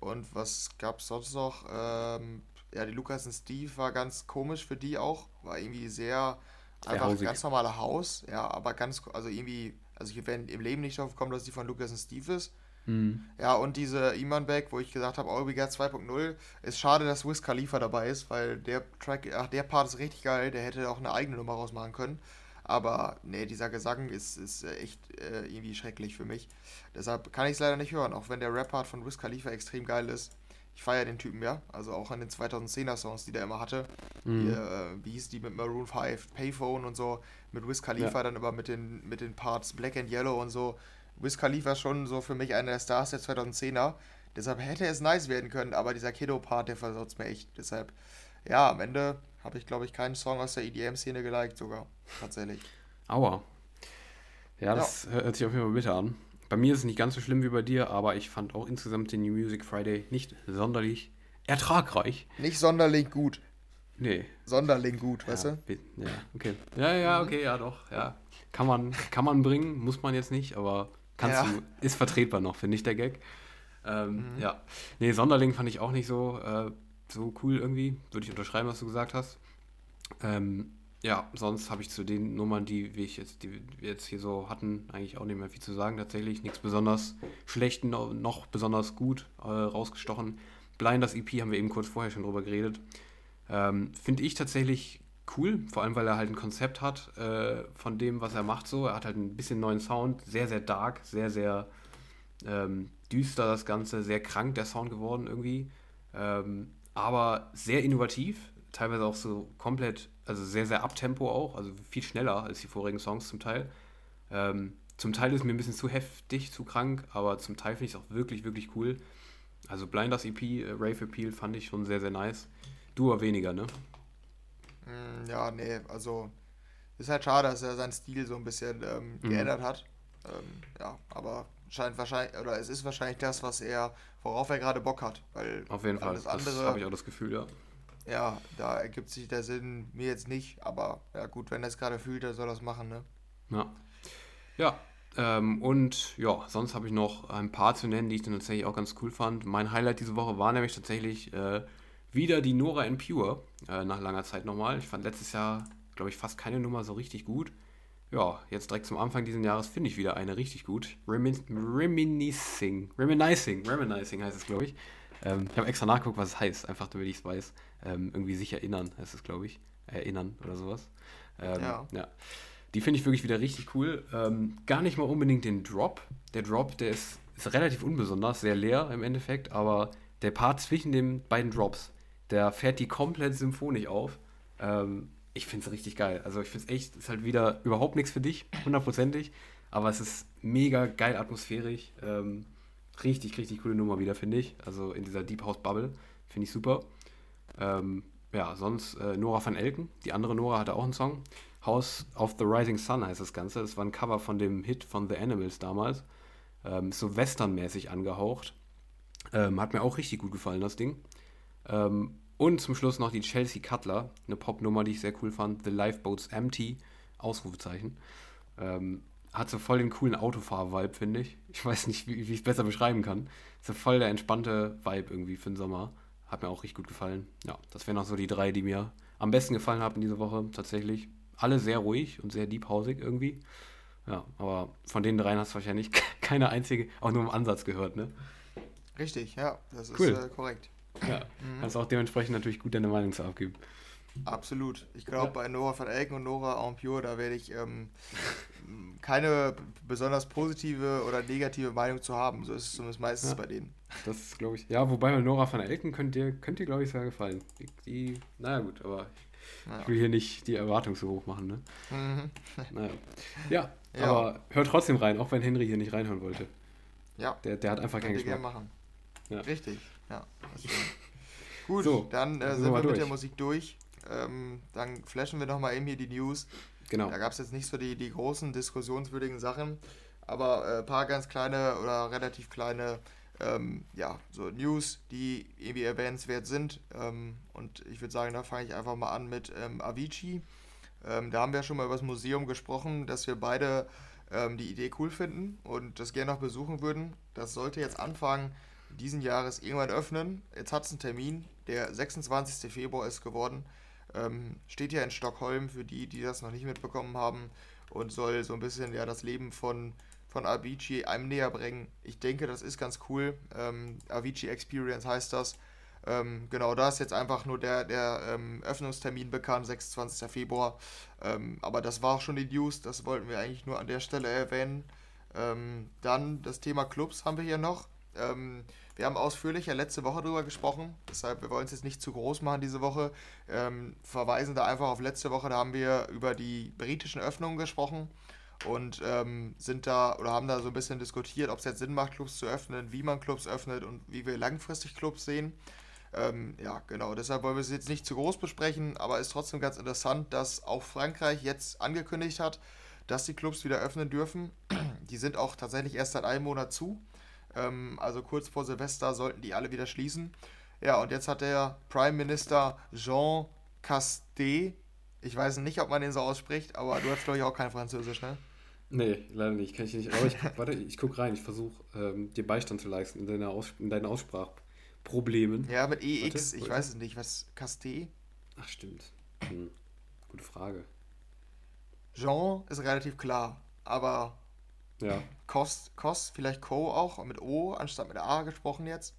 Und was gab es sonst noch? Ähm, ja, die Lukas und Steve war ganz komisch für die auch. War irgendwie sehr, sehr einfach hausig. ganz normale Haus. Ja, aber ganz, also irgendwie also ich wäre im Leben nicht drauf gekommen, dass die von Lucas und Steve ist. Mhm. Ja, und diese Iman Back, wo ich gesagt habe, Obrigado 2.0, ist schade, dass Wiz Khalifa dabei ist, weil der Track, ach, der Part ist richtig geil, der hätte auch eine eigene Nummer rausmachen können. Aber nee, dieser Gesang ist, ist echt äh, irgendwie schrecklich für mich. Deshalb kann ich es leider nicht hören, auch wenn der Rap-Part von Wiz Khalifa extrem geil ist. Ich feiere den Typen ja, also auch an den 2010er Songs, die der immer hatte. Mhm. Die, äh, wie hieß die mit Maroon 5, Payphone und so mit Wiz Khalifa, ja. dann aber mit den, mit den Parts Black and Yellow und so. Wiz Khalifa schon so für mich einer der Stars der 2010er. Deshalb hätte es nice werden können, aber dieser Kiddo-Part, der versaut mir echt. Deshalb, ja, am Ende habe ich, glaube ich, keinen Song aus der EDM-Szene geliked sogar. Tatsächlich. Aua. Ja, das ja. hört sich auf jeden Fall bitter an. Bei mir ist es nicht ganz so schlimm wie bei dir, aber ich fand auch insgesamt den New Music Friday nicht sonderlich ertragreich. Nicht sonderlich gut. Nee. Sonderling gut, ja, weißt du? Ja, okay. Ja, ja, okay, ja doch, ja. Kann man, kann man bringen, muss man jetzt nicht, aber kannst ja. du, ist vertretbar noch, finde ich, der Gag. Ähm, mhm. Ja. Nee, Sonderling fand ich auch nicht so, äh, so cool irgendwie. Würde ich unterschreiben, was du gesagt hast. Ähm, ja, sonst habe ich zu den Nummern, die wir jetzt, die wir jetzt hier so hatten, eigentlich auch nicht mehr viel zu sagen tatsächlich. Nichts besonders schlecht, noch besonders gut äh, rausgestochen. Blinders EP haben wir eben kurz vorher schon drüber geredet. Ähm, Finde ich tatsächlich cool, vor allem weil er halt ein Konzept hat äh, von dem, was er macht. So, er hat halt ein bisschen neuen Sound, sehr, sehr dark, sehr, sehr ähm, düster das Ganze, sehr krank der Sound geworden irgendwie. Ähm, aber sehr innovativ, teilweise auch so komplett, also sehr, sehr abtempo auch, also viel schneller als die vorigen Songs zum Teil. Ähm, zum Teil ist mir ein bisschen zu heftig, zu krank, aber zum Teil finde ich es auch wirklich, wirklich cool. Also Blinders EP, äh, Rave Appeal fand ich schon sehr, sehr nice. Du aber weniger, ne? Mm, ja, nee, also ist halt schade, dass er seinen Stil so ein bisschen ähm, mhm. geändert hat. Ähm, ja, aber scheint wahrscheinlich, oder es ist wahrscheinlich das, was er, worauf er gerade Bock hat. Weil Auf jeden Fall, das habe ich auch das Gefühl, ja. Ja, da ergibt sich der Sinn mir jetzt nicht, aber ja gut, wenn er es gerade fühlt, dann soll er es machen, ne? Ja. Ja, ähm, und ja, sonst habe ich noch ein paar zu nennen, die ich dann tatsächlich auch ganz cool fand. Mein Highlight diese Woche war nämlich tatsächlich äh, wieder die Nora in Pure, äh, nach langer Zeit nochmal. Ich fand letztes Jahr, glaube ich, fast keine Nummer so richtig gut. Ja, jetzt direkt zum Anfang dieses Jahres finde ich wieder eine richtig gut. Remin Reminiscing. Reminiscing. Reminiscing heißt es, glaube ich. Ähm, ich habe extra nachgeguckt, was es heißt, einfach damit ich es weiß. Ähm, irgendwie sich erinnern heißt es, glaube ich. Erinnern oder sowas. Ähm, ja. ja. Die finde ich wirklich wieder richtig cool. Ähm, gar nicht mal unbedingt den Drop. Der Drop, der ist, ist relativ unbesonders, sehr leer im Endeffekt, aber der Part zwischen den beiden Drops, der fährt die komplett symphonisch auf. Ähm, ich finde es richtig geil. Also ich finde es echt, ist halt wieder überhaupt nichts für dich, hundertprozentig. Aber es ist mega geil atmosphärisch. Ähm, richtig, richtig coole Nummer wieder, finde ich. Also in dieser Deep House Bubble. Finde ich super. Ähm, ja, sonst äh, Nora van Elken. Die andere Nora hatte auch einen Song. House of the Rising Sun heißt das Ganze. Das war ein Cover von dem Hit von The Animals damals. Ähm, so westernmäßig angehaucht. Ähm, hat mir auch richtig gut gefallen, das Ding. Ähm, und zum Schluss noch die Chelsea Cutler, eine Popnummer, die ich sehr cool fand. The Lifeboat's Empty. Ausrufezeichen. Ähm, hat so voll den coolen Autofahr-Vibe, finde ich. Ich weiß nicht, wie, wie ich es besser beschreiben kann. Ist so voll der entspannte Vibe irgendwie für den Sommer. Hat mir auch richtig gut gefallen. Ja, das wären noch so die drei, die mir am besten gefallen haben diese Woche tatsächlich. Alle sehr ruhig und sehr deephausig irgendwie. Ja, aber von den dreien hast du wahrscheinlich keine einzige, auch nur im Ansatz gehört, ne? Richtig, ja, das Cool. ist äh, korrekt. Ja, kannst auch dementsprechend natürlich gut deine Meinung zu abgeben. Absolut. Ich glaube, Ja. bei Nora van Elken und Nora Ampure, da werde ich ähm, keine besonders positive oder negative Meinung zu haben. So ist es zumindest meistens Ja. bei denen. Das glaube ich. Ja, wobei mit Nora van Elken könnt ihr, könnt ihr glaube ich, sehr gefallen. Die, die, naja, gut, aber Ja. ich will hier nicht die Erwartung so hoch machen, ne? Mhm. Naja. Ja, Ja. aber hört trotzdem rein, auch wenn Henry hier nicht reinhören wollte. Ja, Der, der hat einfach keinen Geschmack. machen. Ja. Richtig, ja. stimmt. Gut, So, dann äh, sind wir mit durch. der Musik durch. Ähm, dann flashen wir nochmal eben hier die News. Genau. Da gab es jetzt nicht so die, die großen diskussionswürdigen Sachen, aber ein äh, paar ganz kleine oder relativ kleine ähm, ja, so News, die irgendwie erwähnenswert sind. Ähm, und ich würde sagen, da fange ich einfach mal an mit ähm, Avicii. Ähm, da haben wir schon mal über das Museum gesprochen, dass wir beide ähm, die Idee cool finden und das gerne noch besuchen würden. Das sollte jetzt Anfang diesen Jahres irgendwann öffnen. Jetzt hat es einen Termin, der 26. Februar ist geworden. Ähm, steht ja in Stockholm für die, die das noch nicht mitbekommen haben und soll so ein bisschen ja das Leben von, von Avicii einem näher bringen. Ich denke, das ist ganz cool. Ähm, Avicii Experience heißt das. Ähm, genau, da ist jetzt einfach nur der, der ähm, Öffnungstermin bekannt, 26. Februar. Ähm, aber das war auch schon die News, das wollten wir eigentlich nur an der Stelle erwähnen. Ähm, dann das Thema Clubs haben wir hier noch. Ähm, wir haben ausführlich ja letzte Woche drüber gesprochen, deshalb wir wollen es jetzt nicht zu groß machen diese Woche. Ähm, verweisen da einfach auf letzte Woche, da haben wir über die britischen Öffnungen gesprochen und ähm, sind da oder haben da so ein bisschen diskutiert, ob es jetzt Sinn macht, Clubs zu öffnen, wie man Clubs öffnet und wie wir langfristig Clubs sehen. Ähm, ja, genau, deshalb wollen wir es jetzt nicht zu groß besprechen, aber ist trotzdem ganz interessant, dass auch Frankreich jetzt angekündigt hat, dass die Clubs wieder öffnen dürfen. Die sind auch tatsächlich erst seit einem Monat zu. Ähm, also kurz vor Silvester sollten die alle wieder schließen. Ja, und jetzt hat der Prime Minister Jean Castex, ich weiß nicht, ob man den so ausspricht, aber du hast, glaube ich, auch kein Französisch, ne? Nee, leider nicht, kann ich nicht. Aber ich, warte, ich gucke rein, ich versuche ähm, dir Beistand zu leisten in, deiner Aus, in deinen Aussprachproblemen. Ja, mit EX, Warte, ich weiß es nicht, was Castex? Ach, stimmt. Hm. Gute Frage. Jean ist relativ klar, aber Ja, Kost, Kost, vielleicht Co auch, mit O anstatt mit A gesprochen jetzt.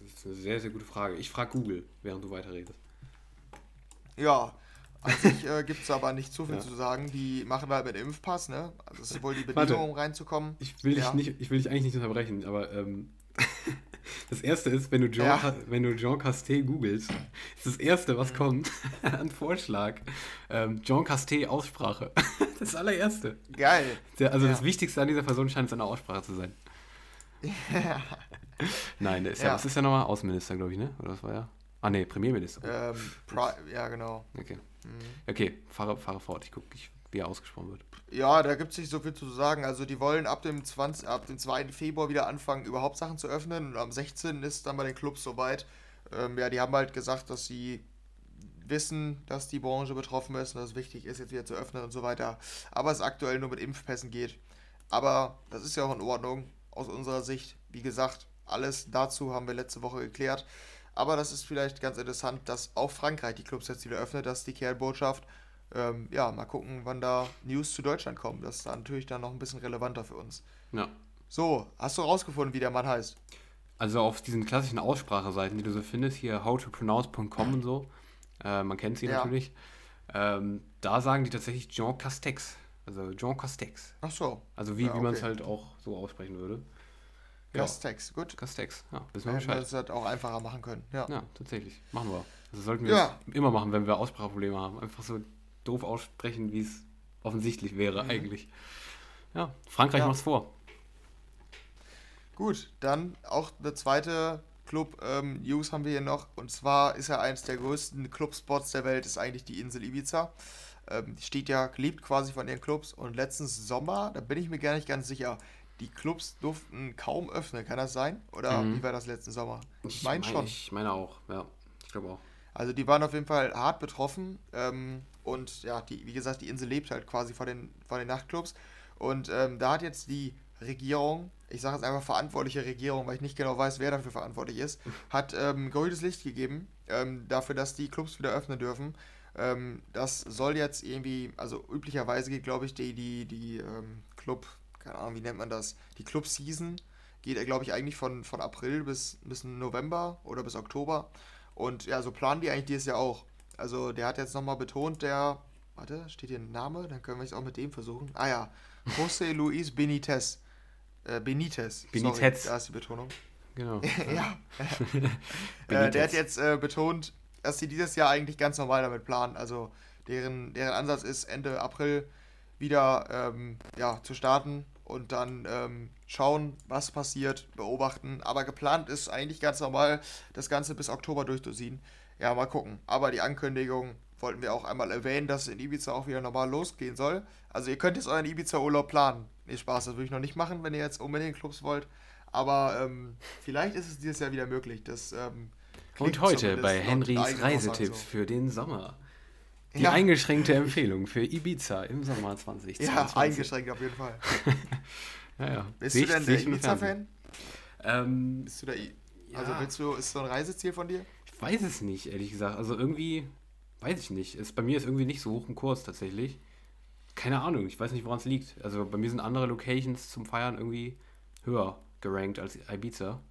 das ist eine sehr, sehr gute Frage. Ich frage Google, während du weiterredest. Ja, an sich äh, gibt es aber nicht so viel Ja. zu sagen. Die machen halt mit Impfpass, ne? Also das ist wohl die. Bedingung, um reinzukommen. Ich will, Ja. dich nicht, ich will dich eigentlich nicht unterbrechen, aber ähm, das erste ist, wenn du Jean, Ja. Wenn du Jean Castex googelst, ist das erste, was kommt, ein Vorschlag. Ähm, Jean Castex Aussprache. Das allererste. Geil. Der, also Ja. das Wichtigste an dieser Person scheint seine Aussprache zu sein. Nein, der ist ja, Ja. was ist ja nochmal? Außenminister, glaube ich, ne? Oder was war ja? Ah, ne, Premierminister. ähm, ja, genau. Okay. Mhm. Okay, fahre, fahre fort. Ich gucke, wie er ausgesprochen wird. Ja, da gibt es nicht so viel zu sagen. Also die wollen ab dem 20, ab dem 2. Februar wieder anfangen, überhaupt Sachen zu öffnen. Und am 16. ist dann bei den Clubs soweit. Ähm, ja, die haben halt gesagt, dass sie wissen, dass die Branche betroffen ist und dass es wichtig ist, jetzt wieder zu öffnen und so weiter. Aber es aktuell nur mit Impfpässen geht. Aber das ist ja auch in Ordnung aus unserer Sicht. Wie gesagt, alles dazu haben wir letzte Woche geklärt. Aber das ist vielleicht ganz interessant, dass auch Frankreich die Clubs jetzt wieder öffnet. Das ist die Kernbotschaft. Ähm, ja, mal gucken, wann da News zu Deutschland kommen. Das ist dann natürlich dann noch ein bisschen relevanter für uns. Ja. So, hast du rausgefunden, wie der Mann heißt? Also auf diesen klassischen Ausspracheseiten, die du so findest, hier howtopronounce.com und so, äh, man kennt sie Ja. natürlich, ähm, da sagen die tatsächlich Jean Castex. Also Jean Castex. Ach so, Also wie, Ja, wie man es okay. halt auch so aussprechen würde. Ja. Castex, gut. Castex, ja, wissen Wir wir hätten Bescheid. das halt auch einfacher machen können. Ja. Ja, tatsächlich. Machen wir. Das sollten wir immer machen, wenn wir Ausspracheprobleme haben. Einfach so doof aussprechen, wie es offensichtlich wäre Mhm. eigentlich. Ja, Frankreich Ja. macht's vor. Gut, dann auch eine zweite Club-News haben wir hier noch. Und zwar ist ja eins der größten Clubspots der Welt, ist eigentlich die Insel Ibiza. Ähm, die steht ja geliebt quasi von ihren Clubs. Und letztens Sommer, da bin ich mir gar nicht ganz sicher, die Clubs durften kaum öffnen. Kann das sein? Oder Mhm. wie war das letzten Sommer? Ich Ich meine mein- schon. Ich meine auch, ja. Ich glaube auch. Also die waren auf jeden Fall hart betroffen. Ähm, und ja, die, wie gesagt, die Insel lebt halt quasi von den, von den Nachtclubs. Und ähm, da hat jetzt die Regierung, ich sage jetzt einfach verantwortliche Regierung, weil ich nicht genau weiß, wer dafür verantwortlich ist, hat ähm, grünes Licht gegeben ähm, dafür, dass die Clubs wieder öffnen dürfen. Ähm, das soll jetzt irgendwie, also üblicherweise geht, glaube ich, die, die, die ähm, Club, keine Ahnung, wie nennt man das, die Club-Season geht, glaube ich, eigentlich von, von April bis, bis November oder bis Oktober. Und ja, so planen die eigentlich dieses Jahr auch. Also der hat jetzt nochmal betont, der, warte, steht hier ein Name, dann können wir es auch mit dem versuchen. Ah ja, José Luis Benitez. Äh, Benitez. Benitez. Sorry, da ist die Betonung. Genau. ja. äh, der hat jetzt äh, betont, dass sie dieses Jahr eigentlich ganz normal damit planen. Also deren, deren Ansatz ist, Ende April wieder ähm, ja, zu starten und dann ähm, schauen, was passiert, beobachten. Aber geplant ist eigentlich ganz normal, das Ganze bis Oktober durchzuziehen. Ja, mal gucken. Aber die Ankündigung wollten wir auch einmal erwähnen, dass es in Ibiza auch wieder normal losgehen soll. Also ihr könnt jetzt euren Ibiza-Urlaub planen. Nee, Spaß, das würde ich noch nicht machen, wenn ihr jetzt unbedingt Clubs wollt. Aber ähm, vielleicht ist es dieses Jahr wieder möglich. Das, ähm, Und heute bei Henrys Reisetipps so. für den Sommer. Die ja. eingeschränkte Empfehlung für Ibiza im Sommer 2020. Ja, eingeschränkt auf jeden Fall. ja, ja. Bist Sicht, du denn der Ibiza-Fan? Ähm, Bist du da, also ja. willst du, ist so ein Reiseziel von dir? Ich weiß es nicht, ehrlich gesagt. Also irgendwie, weiß ich nicht. Ist, bei mir ist irgendwie nicht so hoch im Kurs tatsächlich. Keine Ahnung, ich weiß nicht, woran es liegt. Also bei mir sind andere Locations zum Feiern irgendwie höher gerankt als Ibiza.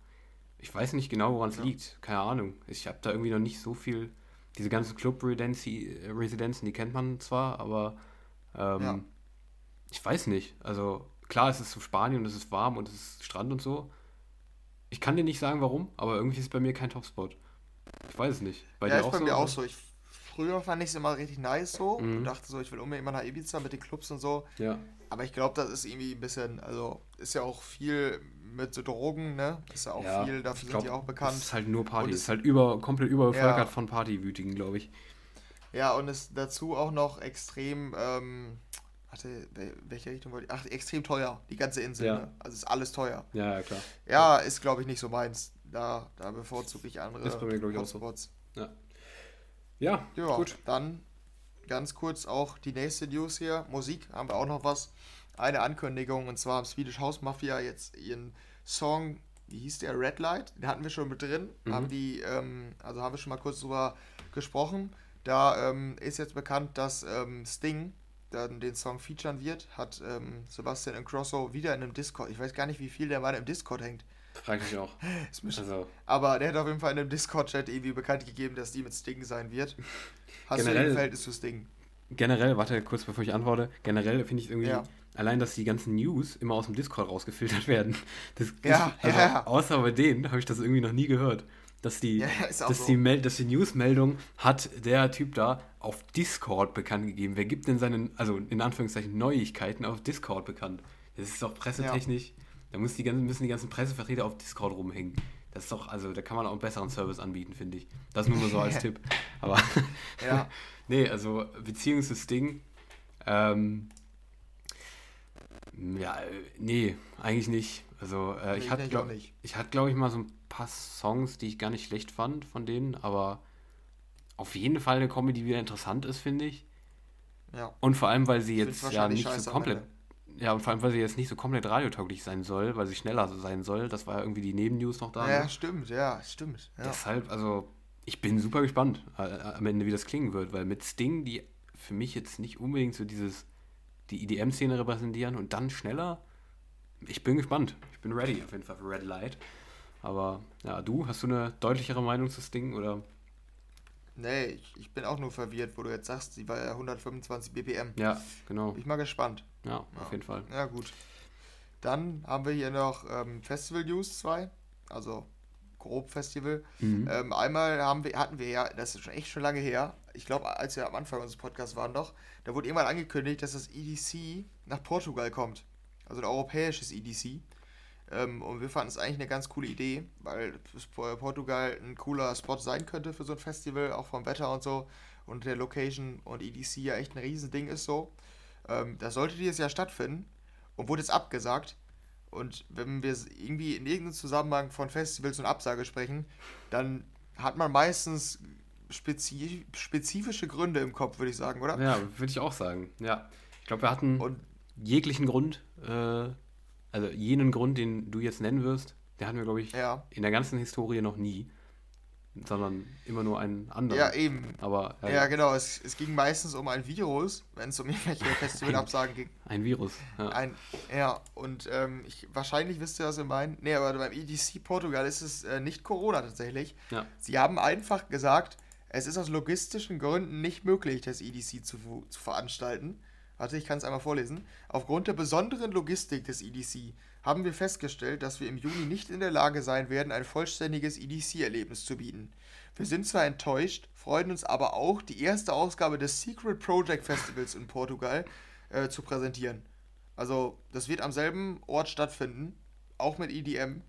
Ich weiß nicht genau, woran es ja. liegt. Keine Ahnung. Ich habe da irgendwie noch nicht so viel. Diese ganzen Club-Residenzen, die kennt man zwar, aber ähm, ja. ich weiß nicht. Also klar, es ist so Spanien und es ist warm und es ist Strand und so. Ich kann dir nicht sagen, warum, aber irgendwie ist es bei mir kein Topspot. Ich weiß es nicht. Bei ja, dir ist auch bei so, mir auch so. Ich, früher fand ich es immer richtig nice so mhm. und dachte so, ich will unbedingt mal nach Ibiza mit den Clubs und so. Ja. Aber ich glaube, das ist irgendwie ein bisschen, also ist ja auch viel mit so Drogen, ne? Ist ja auch ja, viel, dafür glaub, sind die auch bekannt. Es ist halt nur Party, es ist halt über, komplett überbevölkert ja. von Partywütigen, glaube ich. Ja, und ist dazu auch noch extrem, ähm, warte, welche Richtung wollte ich? Ach, extrem teuer, die ganze Insel, ja. ne? Also ist alles teuer. Ja, ja klar. Ja, ist, glaube ich, nicht so meins. Da, da bevorzuge ich andere ist bei mir, ich. Auch so. Ja. Ja, ja, gut. Dann ganz kurz auch die nächste News hier. Musik haben wir auch noch was eine Ankündigung und zwar Swedish House Mafia jetzt ihren Song, wie hieß der, Red Light, den hatten wir schon mit drin, mhm. haben die, ähm, also haben wir schon mal kurz drüber gesprochen. Da ähm, ist jetzt bekannt, dass ähm, Sting dann den Song featuren wird, hat ähm, Sebastian Incrosso wieder in einem Discord, ich weiß gar nicht, wie viel der mal im Discord hängt. Frage ich auch. also. Aber der hat auf jeden Fall in einem Discord-Chat irgendwie bekannt gegeben, dass die mit Sting sein wird. Hast generell, du ein Verhältnis zu Sting? Generell, warte kurz bevor ich antworte, generell finde ich irgendwie ja allein, dass die ganzen News immer aus dem Discord rausgefiltert werden. Das, ja, also, ja, Außer bei denen habe ich das irgendwie noch nie gehört. Dass die, ja, dass, so. die dass die Newsmeldung hat der Typ da auf Discord bekannt gegeben. Wer gibt denn seine, also in Anführungszeichen, Neuigkeiten auf Discord bekannt? Das ist doch pressetechnisch. Da muss die ganzen, müssen die ganzen Pressevertreter auf Discord rumhängen. Das ist doch, also da kann man auch einen besseren Service anbieten, finde ich. Das nur mal so als Tipp. Aber ja. nee, also Beziehungsding. Ähm, ja, nee, eigentlich nicht. Also äh, ich hatte, glaube ich, hatte, glaube ich, mal so ein paar Songs, die ich gar nicht schlecht fand von denen, aber auf jeden Fall eine Comedy, die wieder interessant ist, finde ich. Ja. Und vor allem, weil sie ich jetzt ja nicht so komplett, ja, und vor allem, weil sie jetzt nicht so komplett radiotauglich sein soll, weil sie schneller sein soll. Das war ja irgendwie die Nebennews noch da. Ja, ne? stimmt, ja, stimmt. Ja. Deshalb, also, ich bin super gespannt äh, am Ende, wie das klingen wird, weil mit Sting, die für mich jetzt nicht unbedingt so dieses die EDM-Szene repräsentieren und dann schneller. Ich bin gespannt. Ich bin ready auf jeden Fall für Red Light. Aber ja, du, hast du eine deutlichere Meinung zu Sting oder? Nee, ich, ich bin auch nur verwirrt, wo du jetzt sagst, sie war ja 125 BPM. Ja, genau. Bin ich mal gespannt. Ja, auf ja. jeden Fall. Ja, gut. Dann haben wir hier noch ähm, Festival News 2, also grob Festival. Mhm. Ähm, einmal haben wir, hatten wir ja, das ist schon echt schon lange her, ich glaube, als wir am Anfang unseres Podcasts waren doch, da wurde irgendwann angekündigt, dass das EDC nach Portugal kommt. Also ein europäisches EDC. Ähm, und wir fanden es eigentlich eine ganz coole Idee, weil Portugal ein cooler Spot sein könnte für so ein Festival, auch vom Wetter und so. Und der Location und EDC ja echt ein Riesending ist so. Ähm, das sollte dieses Jahr stattfinden und wurde jetzt abgesagt. Und wenn wir irgendwie in irgendeinem Zusammenhang von Festivals und Absage sprechen, dann hat man meistens spezi spezifische Gründe im Kopf, würde ich sagen, oder? Ja, würde ich auch sagen. Ja. Ich glaube, wir hatten Und jeglichen Grund, äh, also jenen Grund, den du jetzt nennen wirst, der hatten wir, glaube ich, ja. in der ganzen Historie noch nie sondern immer nur einen anderen. Ja, eben. Aber, ja, ja genau. Es, es ging meistens um ein Virus, wenn es um irgendwelche Festivalabsagen ging. Ein Virus, ja. Ein, ja, und ähm, ich, wahrscheinlich wisst ihr, was wir meinen. Nee, aber beim EDC Portugal ist es äh, nicht Corona tatsächlich. Ja. Sie haben einfach gesagt, es ist aus logistischen Gründen nicht möglich, das EDC zu, zu veranstalten. Warte, ich kann es einmal vorlesen. Aufgrund der besonderen Logistik des EDC haben wir festgestellt, dass wir im Juni nicht in der Lage sein werden, ein vollständiges EDC-Erlebnis zu bieten. Wir sind zwar enttäuscht, freuen uns aber auch, die erste Ausgabe des Secret Project Festivals in Portugal äh, zu präsentieren. Also, das wird am selben Ort stattfinden, auch mit EDM.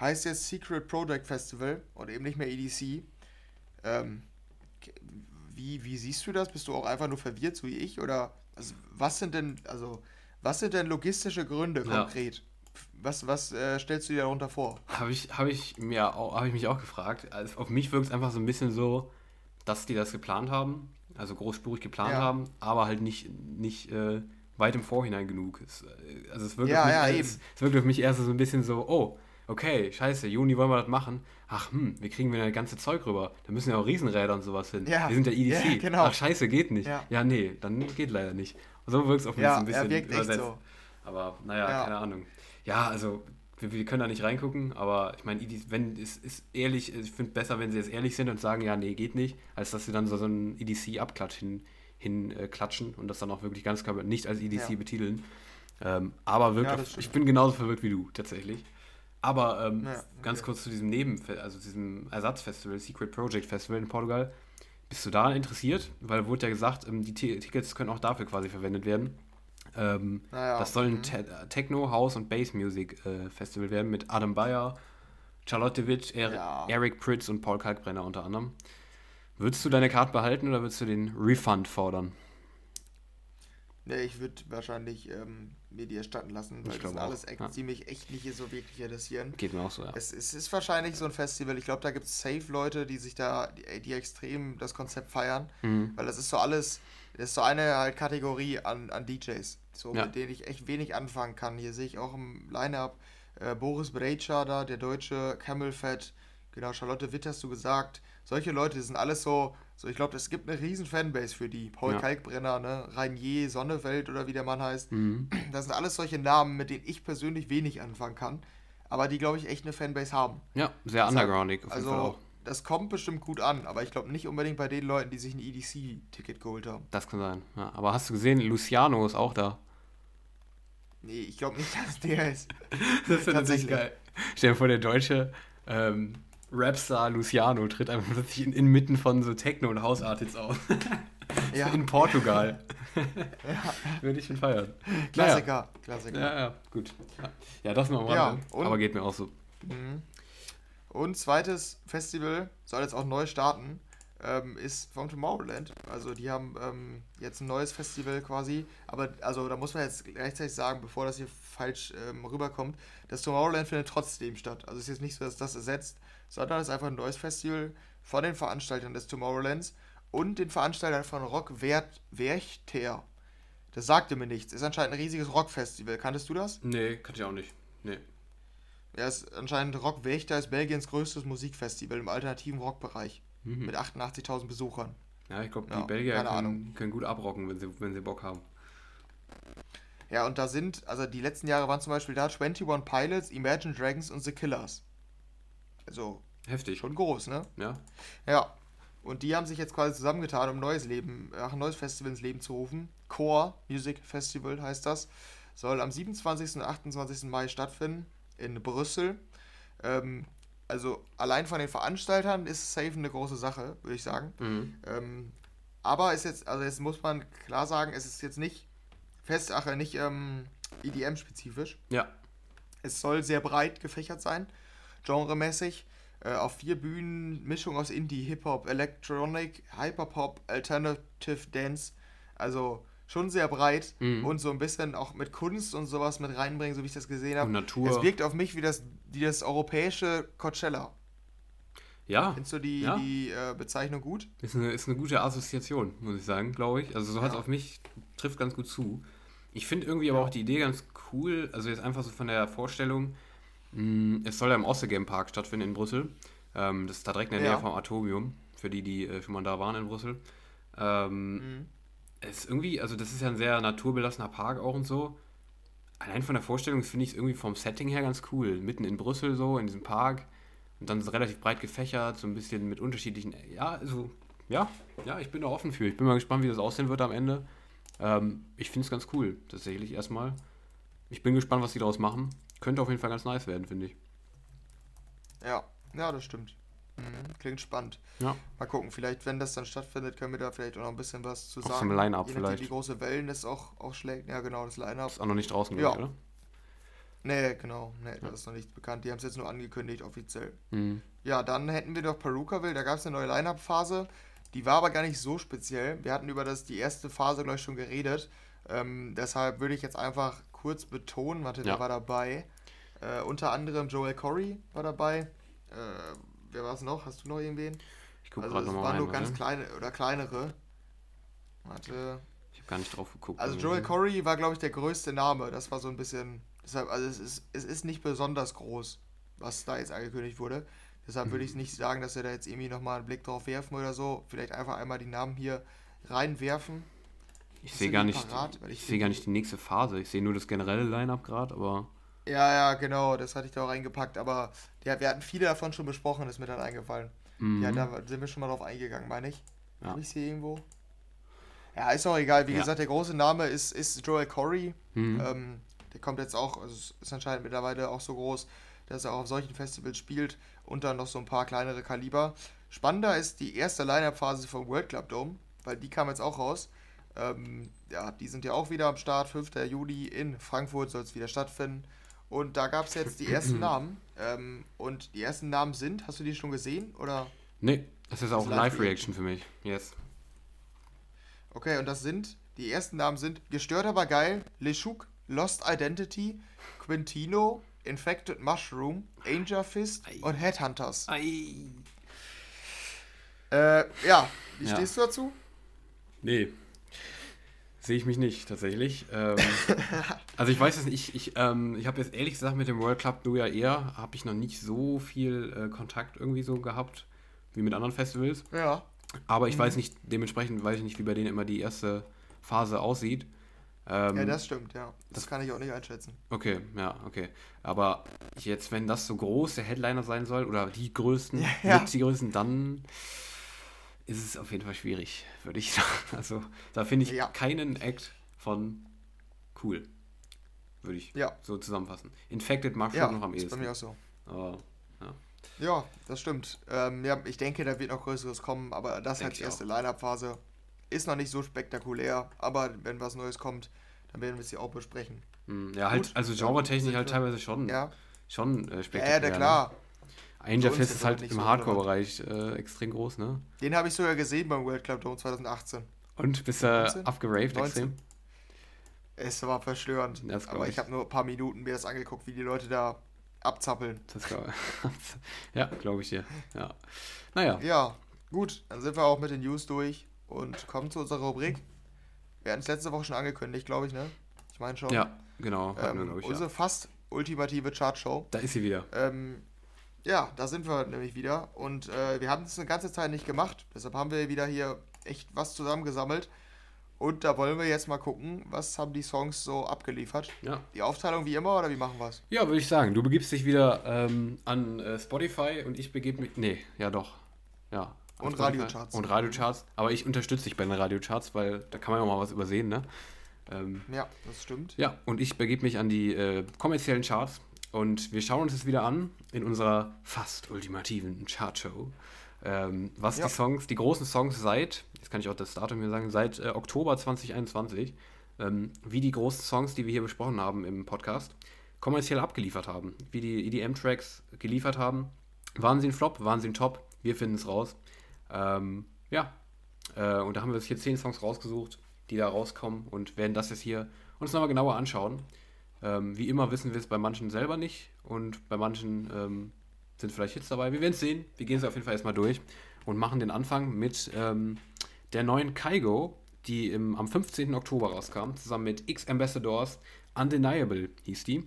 Heißt jetzt Secret Project Festival und eben nicht mehr EDC. Ähm, wie, wie siehst du das? Bist du auch einfach nur verwirrt, so wie ich? Oder also, was sind denn, also, was sind denn logistische Gründe konkret? Ja. Was, was äh, stellst du dir darunter vor? Habe ich, hab ich, mir auch, hab ich mich auch gefragt. Also auf mich wirkt es einfach so ein bisschen so, dass die das geplant haben, also großspurig geplant ja. haben, aber halt nicht, nicht äh, weit im Vorhinein genug. Es, äh, also es wirkt, ja, auf mich, ja, es, es wirkt auf mich erst so ein bisschen so, oh, okay, scheiße, Juni wollen wir das machen. Ach, hm, wie kriegen wir das ganze Zeug rüber? Da müssen ja auch Riesenräder und sowas hin. Ja. Wir sind ja EDC. Ja, genau. Ach, scheiße, geht nicht. Ja. ja, nee, dann geht leider nicht. So wirkt es auf mich ja, ein bisschen er wirkt übersetzt. Echt so. Aber naja, ja. keine Ahnung. Ja, also wir, wir, können da nicht reingucken, aber ich meine, wenn es ist ehrlich, ich finde besser, wenn sie jetzt ehrlich sind und sagen, ja, nee, geht nicht, als dass sie dann so, so einen EDC-Abklatsch hin, hin äh, klatschen und das dann auch wirklich ganz klar nicht als EDC ja. betiteln. Ähm, aber wirklich, ja, ich bin genauso verwirrt wie du, tatsächlich. Aber ähm, ja, okay. ganz kurz zu diesem Neben, also diesem Ersatzfestival, Secret Project Festival in Portugal. Bist du daran interessiert? Weil wurde ja gesagt, ähm, die Tickets können auch dafür quasi verwendet werden. Ähm, naja, das soll ein mhm. Te Techno, House und Bass Music äh, Festival werden mit Adam Bayer, Charlotte Witt, er ja. Eric Pritz und Paul Kalkbrenner unter anderem. Würdest du deine Karte behalten oder würdest du den Refund fordern? Nee, ich würde wahrscheinlich ähm, mir die erstatten lassen, weil ich das alles echt, ja. ziemlich echt nicht so wirklich interessieren. Geht mir auch so, ja. Es, es ist wahrscheinlich so ein Festival, ich glaube, da gibt es safe Leute, die sich da, die, die extrem das Konzept feiern, mhm. weil das ist so alles, das ist so eine halt Kategorie an, an DJs, so ja. mit denen ich echt wenig anfangen kann. Hier sehe ich auch im Line-Up äh, Boris Brejcha da, der deutsche Camel Fat, genau, Charlotte Witt hast du gesagt. Solche Leute, die sind alles so so, ich glaube, es gibt eine riesen Fanbase für die. Paul ja. Kalkbrenner, ne? Rainier, Sonnefeld oder wie der Mann heißt. Mhm. Das sind alles solche Namen, mit denen ich persönlich wenig anfangen kann. Aber die, glaube ich, echt eine Fanbase haben. Ja, sehr das undergroundig auf also, jeden Fall auch. Das kommt bestimmt gut an, aber ich glaube nicht unbedingt bei den Leuten, die sich ein EDC-Ticket geholt haben. Das kann sein. Ja, aber hast du gesehen, Luciano ist auch da. Nee, ich glaube nicht, dass der ist. das ist natürlich geil. Stell dir vor, der Deutsche ähm, Rapstar Luciano tritt einfach plötzlich in, inmitten von so Techno- und Hausartists auf. ja. In Portugal. ja. Würde ich schon feiern. Klassiker, naja. Klassiker. Ja, ja, gut. Ja, das noch mal. Ja, aber geht mir auch so. Mhm. Und zweites Festival soll jetzt auch neu starten, ähm, ist vom Tomorrowland. Also die haben ähm, jetzt ein neues Festival quasi, aber also da muss man jetzt gleichzeitig sagen, bevor das hier falsch ähm, rüberkommt, das Tomorrowland findet trotzdem statt. Also es ist jetzt nicht so, dass das ersetzt, sondern es ist einfach ein neues Festival von den Veranstaltern des Tomorrowlands und den Veranstaltern von Rock Werchter. Das sagte mir nichts. Ist anscheinend ein riesiges Rockfestival. Kanntest du das? Nee, kannte ich auch nicht. Nee. Ja, ist anscheinend Rock Wächter ist Belgiens größtes Musikfestival im alternativen Rockbereich. Mhm. Mit 88.000 Besuchern. Ja, ich glaube, die ja, Belgier können, können, gut abrocken, wenn sie, wenn sie Bock haben. Ja, und da sind, also die letzten Jahre waren zum Beispiel da 21 Pilots, Imagine Dragons und The Killers. Also. Heftig. Schon groß, ne? Ja. Ja. Und die haben sich jetzt quasi zusammengetan, um ein neues Leben, ach, ein neues Festival ins Leben zu rufen. Core Music Festival heißt das. Soll am 27. und 28. Mai stattfinden in Brüssel. Ähm, also allein von den Veranstaltern ist Safe eine große Sache, würde ich sagen. Mhm. Ähm, aber ist jetzt, also jetzt muss man klar sagen, es ist jetzt nicht fest, ach, nicht ähm, EDM-spezifisch. Ja. Es soll sehr breit gefächert sein genremäßig. Äh, auf vier Bühnen, Mischung aus Indie, Hip-Hop, Electronic, Hyperpop, Alternative Dance. Also schon sehr breit mhm. und so ein bisschen auch mit Kunst und sowas mit reinbringen, so wie ich das gesehen habe. Natur. Es wirkt auf mich wie das, wie das europäische Coachella. Ja. Findest du die, ja. die äh, Bezeichnung gut? Ist eine, ist eine gute Assoziation, muss ich sagen, glaube ich. Also so hat es Ja. auf mich, trifft ganz gut zu. Ich finde irgendwie aber auch die Idee ganz cool, also jetzt einfach so von der Vorstellung, es soll ja im Ossegame Park stattfinden in Brüssel. Ähm, das ist da direkt in der Ja. Nähe vom Atomium, für die, die äh, schon mal da waren in Brüssel. Ähm, Mhm. es ist irgendwie, also das ist ja ein sehr naturbelassener Park auch und so. Allein von der Vorstellung finde ich es irgendwie vom Setting her ganz cool. Mitten in Brüssel so, in diesem Park. Und dann so relativ breit gefächert, so ein bisschen mit unterschiedlichen. Ja, also, ja, ja, ich bin da offen für. Ich bin mal gespannt, wie das aussehen wird am Ende. Ähm, ich finde es ganz cool, tatsächlich erstmal. Ich bin gespannt, was die daraus machen. Könnte auf jeden Fall ganz nice werden, finde ich. Ja, ja, das stimmt. Mhm. Klingt spannend. Ja. Mal gucken, vielleicht, wenn das dann stattfindet, können wir da vielleicht auch noch ein bisschen was zu Auch sagen. zum Line-Up vielleicht. Wie große Wellen das auch, auch schlägt. Ja, genau, das Line-Up. Ist auch noch nicht draußen, Ja. oder? Nee, genau. Nee, das ist noch nicht bekannt. Die haben es jetzt nur angekündigt, offiziell. Mhm. Ja, dann hätten wir doch Perukaville, da gab es eine neue Line-Up-Phase. Die war aber gar nicht so speziell. Wir hatten über das, die erste Phase, glaube ich, schon geredet. Ähm, deshalb würde ich jetzt einfach kurz betonen, warte, wer Ja. war dabei? Äh, unter anderem Joel Corey war dabei. Äh, wer war es noch? Hast du noch irgendwen? Ich gucke Also gerade es nochmal waren rein. nur ganz kleine oder kleinere. Warte. Ich habe gar nicht drauf geguckt. Also. Joel Corey war, glaube ich, der größte Name. Das war so ein bisschen. Deshalb, also es ist, es ist nicht besonders groß, was da jetzt angekündigt wurde. Deshalb würde ich nicht sagen, dass wir da jetzt irgendwie nochmal einen Blick drauf werfen oder so. Vielleicht einfach einmal die Namen hier reinwerfen. Ich sehe gar nicht, parat? Ich ich sehe gar nicht die nächste Phase. Ich sehe nur das generelle Line-Up gerade, aber Ja, ja, genau, das hatte ich da auch reingepackt. Aber ja, wir hatten viele davon schon besprochen, ist mir dann eingefallen. mhm. Ja, da sind wir schon mal drauf eingegangen, meine ich. Ja. Habe ich sie irgendwo? Ja, ist auch egal. Wie Ja. gesagt, der große Name ist, ist Joel Corey. Mhm. Ähm, der kommt jetzt auch, also ist anscheinend mittlerweile auch so groß, dass er auch auf solchen Festivals spielt und dann noch so ein paar kleinere Kaliber. Spannender ist die erste Line-Up-Phase vom World Club Dome, weil die kam jetzt auch raus. Ähm, ja, die sind ja auch wieder am Start. 5. Juli in Frankfurt soll es wieder stattfinden. Und da gab es jetzt die ersten Namen. Ähm, und die ersten Namen sind, hast du die schon gesehen? Oder? Nee, das ist auch Live-Reaction für mich. Yes. Okay, und das sind, die ersten Namen sind Gestört aber geil, Leshuk, Lost Identity, Quintino, Infected Mushroom, Angel Fist Ei. und Headhunters. Ei. Äh, ja, wie Ja. stehst du dazu? Nee. Sehe ich mich nicht, tatsächlich. Ähm, also ich weiß es nicht, ich, ich, ähm, ich habe jetzt ehrlich gesagt mit dem World Club Du ja eher, habe ich noch nicht so viel äh, Kontakt irgendwie so gehabt, wie mit anderen Festivals. Ja. Aber ich weiß nicht, dementsprechend weiß ich nicht, wie bei denen immer die erste Phase aussieht. Ähm, Ja, das stimmt, ja. Das kann ich auch nicht einschätzen. Okay, ja, okay. Aber jetzt, wenn das so groß der Headliner sein soll, oder die größten, Ja. mit die größten, dann ist es auf jeden Fall schwierig, würde ich sagen. Also, da finde ich Ja. keinen Act von cool. Würde ich Ja. so zusammenfassen. Infected mag schon Ja, noch am ist bei ehesten. mir auch so. Aber, ja. Ja, das stimmt. Ähm, ja, ich denke, da wird noch Größeres kommen, aber das Denk als ich erste Line-Up-Phase ist noch nicht so spektakulär, aber wenn was Neues kommt, dann werden wir es hier auch besprechen. Hm, ja, halt, Gut, also dann genre-technisch halt teilweise schon, Ja, schon äh, ja, ja, spektakulär. der ne? Angel jetzt ist halt im Hardcore-Bereich äh, extrem groß, ne? Den habe ich sogar gesehen beim World Club Dome 2018. Und bist du 19? abgeraved 19? extrem? Es war verstörend. Das aber ich. ich habe nur ein paar Minuten mir das angeguckt, wie die Leute da abzappeln. Das glaub, ja, glaube ich dir. Ja. Naja, Ja, gut, dann sind wir auch mit den News durch und kommen zu unserer Rubrik. Wir hatten es letzte Woche schon angekündigt, glaube ich, ne? Ich meine schon. ja, genau. wir, Ähm, glaub ich, unsere ja. fast ultimative Chartshow. Da ist sie wieder. Ähm, ja, da sind wir nämlich wieder. Und äh, wir haben das eine ganze Zeit nicht gemacht. Deshalb haben wir wieder hier echt was zusammengesammelt. Und da wollen wir jetzt mal gucken, was haben die Songs so abgeliefert. Ja. Die Aufteilung wie immer oder wie machen wir es? Ja, würde ich sagen. Du begibst dich wieder ähm, an äh, Spotify und ich begebe mich. Nee, ja doch. Ja. Und Spotify. Radiocharts. Und Radiocharts. Aber ich unterstütze dich bei den Radiocharts, weil da kann man ja auch mal was übersehen, ne? Ähm, Ja, das stimmt. ja, und ich begebe mich an die äh, kommerziellen Charts und wir schauen uns das wieder an in unserer fast ultimativen Chartshow. Ähm, was Ja. die Songs, die großen Songs seit, jetzt kann ich auch das Datum hier sagen, seit äh, Oktober 2021, ähm, wie die großen Songs, die wir hier besprochen haben im Podcast, kommerziell abgeliefert haben. Wie die EDM-Tracks geliefert haben. Waren sie ein Flop? Waren sie ein Top? Wir finden es raus. Ähm, ja, äh, und da haben wir uns hier zehn Songs rausgesucht, die da rauskommen und werden das jetzt hier uns nochmal genauer anschauen. Ähm, wie immer wissen wir es bei manchen selber nicht und bei manchen ähm, sind vielleicht Hits dabei. Wir werden es sehen. Wir gehen es auf jeden Fall erstmal durch und machen den Anfang mit ähm, der neuen Kaigo, die im, am 15. Oktober rauskam, zusammen mit X Ambassadors. Undeniable hieß die.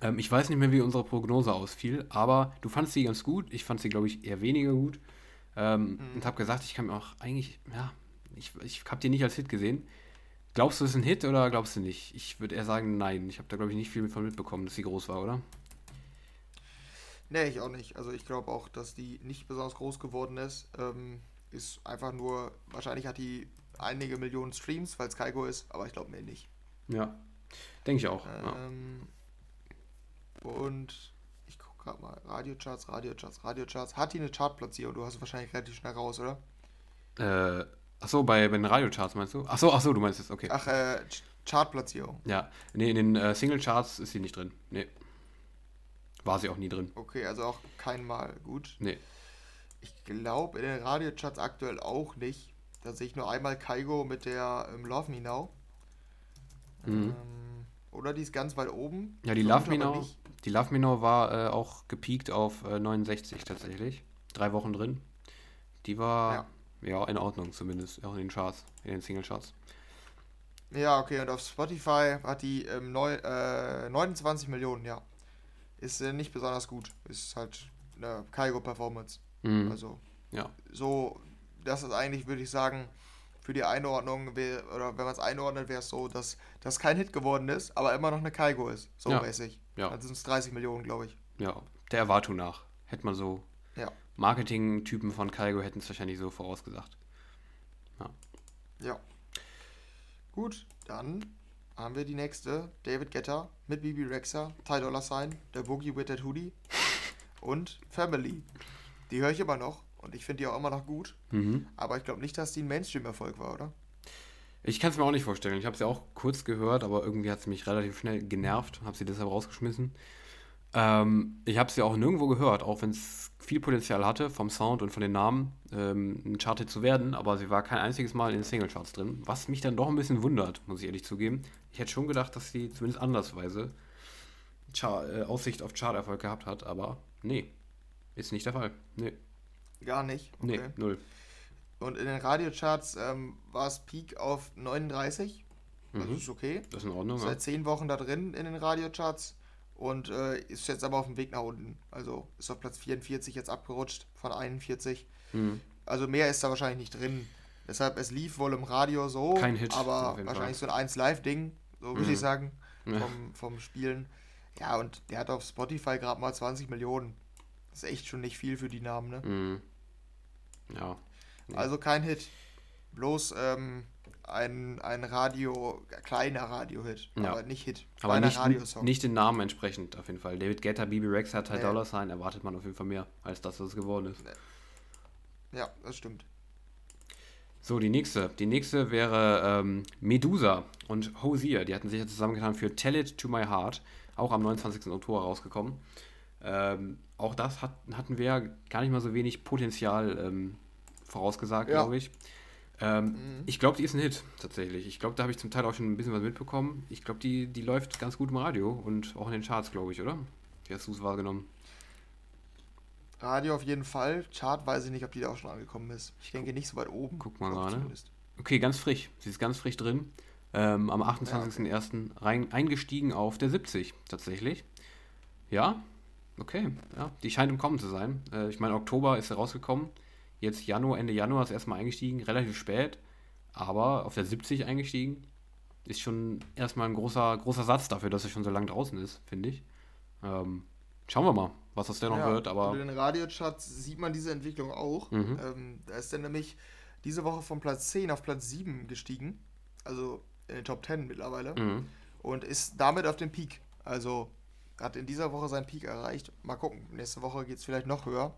Ähm, ich weiß nicht mehr, wie unsere Prognose ausfiel, aber du fandst sie ganz gut. Ich fand sie, glaube ich, eher weniger gut. Ähm, mhm. Und habe gesagt, ich kann mir auch eigentlich, ja, ich, ich habe die nicht als Hit gesehen. Glaubst du, es ist ein Hit oder glaubst du nicht? Ich würde eher sagen, nein. Ich habe da, glaube ich, nicht viel von mitbekommen, dass sie groß war, oder? Nee, ich auch nicht. Also ich glaube auch, dass die nicht besonders groß geworden ist. Ähm, ist einfach nur, wahrscheinlich hat die einige Millionen Streams, weil es Kaigo ist, aber ich glaube mir nicht. Ja, denke ich auch. Ähm, ja. Und ich gucke gerade mal, Radiocharts, Radiocharts, Radiocharts. Hat die eine Chartplatzierung? Du hast es wahrscheinlich relativ schnell raus, oder? Äh, achso, bei, bei den Radiocharts meinst du? Achso, achso, du meinst es, okay. Ach, äh, Chartplatzierung. Ja, nee, in den äh, Single-Charts ist sie nicht drin. Nee. War sie auch nie drin. Okay, also auch kein Mal. Gut. Nee. Ich glaube in den Radiocharts aktuell auch nicht. Da sehe ich nur einmal Kaigo mit der ähm, Love Me Now. Mhm. Ähm, oder die ist ganz weit oben. Ja, die Love Me Now. Die Love Me Now war äh, auch gepiekt auf äh, 69 tatsächlich. Drei Wochen drin. Die war ja. Ja. in Ordnung zumindest, auch in den Charts, in den Single Charts. Ja, okay, und auf Spotify hat die ähm, neu, äh, 29 Millionen, ja. Ist äh, nicht besonders gut. Ist halt eine Kaigo-Performance. Mhm. Also, ja. so, das ist eigentlich, würde ich sagen, für die Einordnung, wär, oder wenn man es einordnet, wäre es so, dass das kein Hit geworden ist, aber immer noch eine Kaigo ist. So ja. mäßig. Ja. Dann sind es 30 Millionen, glaube ich. Ja, der Erwartung nach. Hätte man so. Marketing-Typen von Kaigo hätten es wahrscheinlich so vorausgesagt. Ja. Ja. Gut, dann haben wir die nächste. David Getter mit Bibi Rexa, Ty Dollar Sign, der Boogie with that Hoodie und Family. Die höre ich immer noch und ich finde die auch immer noch gut. Mhm. Aber ich glaube nicht, dass die ein Mainstream-Erfolg war, oder? Ich kann es mir auch nicht vorstellen. Ich habe sie auch kurz gehört, aber irgendwie hat sie mich relativ schnell genervt. Habe sie deshalb rausgeschmissen. Ähm, ich habe sie auch nirgendwo gehört, auch wenn es viel Potenzial hatte vom Sound und von den Namen, ähm, ein Charted zu werden, aber sie war kein einziges Mal in den Singlecharts drin, was mich dann doch ein bisschen wundert, muss ich ehrlich zugeben. Ich hätte schon gedacht, dass sie zumindest andersweise Char äh, Aussicht auf Charterfolg gehabt hat, aber nee, ist nicht der Fall. Nee. Gar nicht? Okay. Nee, null. Und in den Radiocharts ähm, war es Peak auf 39. Das mhm. ist okay. Das ist in Ordnung. Seit ja. zehn Wochen da drin in den Radiocharts und äh, ist jetzt aber auf dem Weg nach unten. Also ist auf Platz 44 jetzt abgerutscht von 41. Mhm. Also mehr ist da wahrscheinlich nicht drin. Deshalb, es lief wohl im Radio so, Kein Hit, aber wahrscheinlich Fall. so ein 1-Live-Ding, so würde mhm. ich sagen, vom, ja. vom Spielen. Ja, und der hat auf Spotify gerade mal 20 Millionen. Das ist echt schon nicht viel für die Namen, ne? Mhm. Ja. Also kein Hit. Bloß ähm, ein, ein Radio, kleiner Radio-Hit, ja. aber nicht Hit. Aber nicht, nicht den Namen entsprechend auf jeden Fall. David Guetta, BB Rex hat halt nee. Dollar Sign, erwartet man auf jeden Fall mehr, als das, was es geworden ist. Nee. Ja, das stimmt. So, die nächste. Die nächste wäre ähm, Medusa und Hosier. Die hatten sich ja zusammengetan für Tell It To My Heart, auch am 29. Oktober rausgekommen. Ähm, auch das hat, hatten wir gar nicht mal so wenig Potenzial ähm, vorausgesagt, ja. glaube ich. Ähm, mhm. Ich glaube, die ist ein Hit, tatsächlich. Ich glaube, da habe ich zum Teil auch schon ein bisschen was mitbekommen. Ich glaube, die, die läuft ganz gut im Radio und auch in den Charts, glaube ich, oder? Wie hast du es wahrgenommen? Radio auf jeden Fall. Chart weiß ich nicht, ob die da auch schon angekommen ist. Ich denke nicht so weit oben. Guck mal gerade. Okay, ganz frisch. Sie ist ganz frisch drin. Ähm, am 28.01. Ja, okay. eingestiegen auf der 70 tatsächlich. Ja, okay. Ja, die scheint im Kommen zu sein. Äh, ich meine, Oktober ist sie rausgekommen. Jetzt Januar, Ende Januar ist erstmal eingestiegen, relativ spät, aber auf der 70 eingestiegen. Ist schon erstmal ein großer, großer Satz dafür, dass er schon so lange draußen ist, finde ich. Ähm, schauen wir mal, was das denn noch ja, wird. Aber in den Radiocharts sieht man diese Entwicklung auch. Mhm. Ähm, da ist dann nämlich diese Woche von Platz 10 auf Platz 7 gestiegen. Also in den Top 10 mittlerweile. Mhm. Und ist damit auf dem Peak. Also hat in dieser Woche seinen Peak erreicht. Mal gucken, nächste Woche geht es vielleicht noch höher.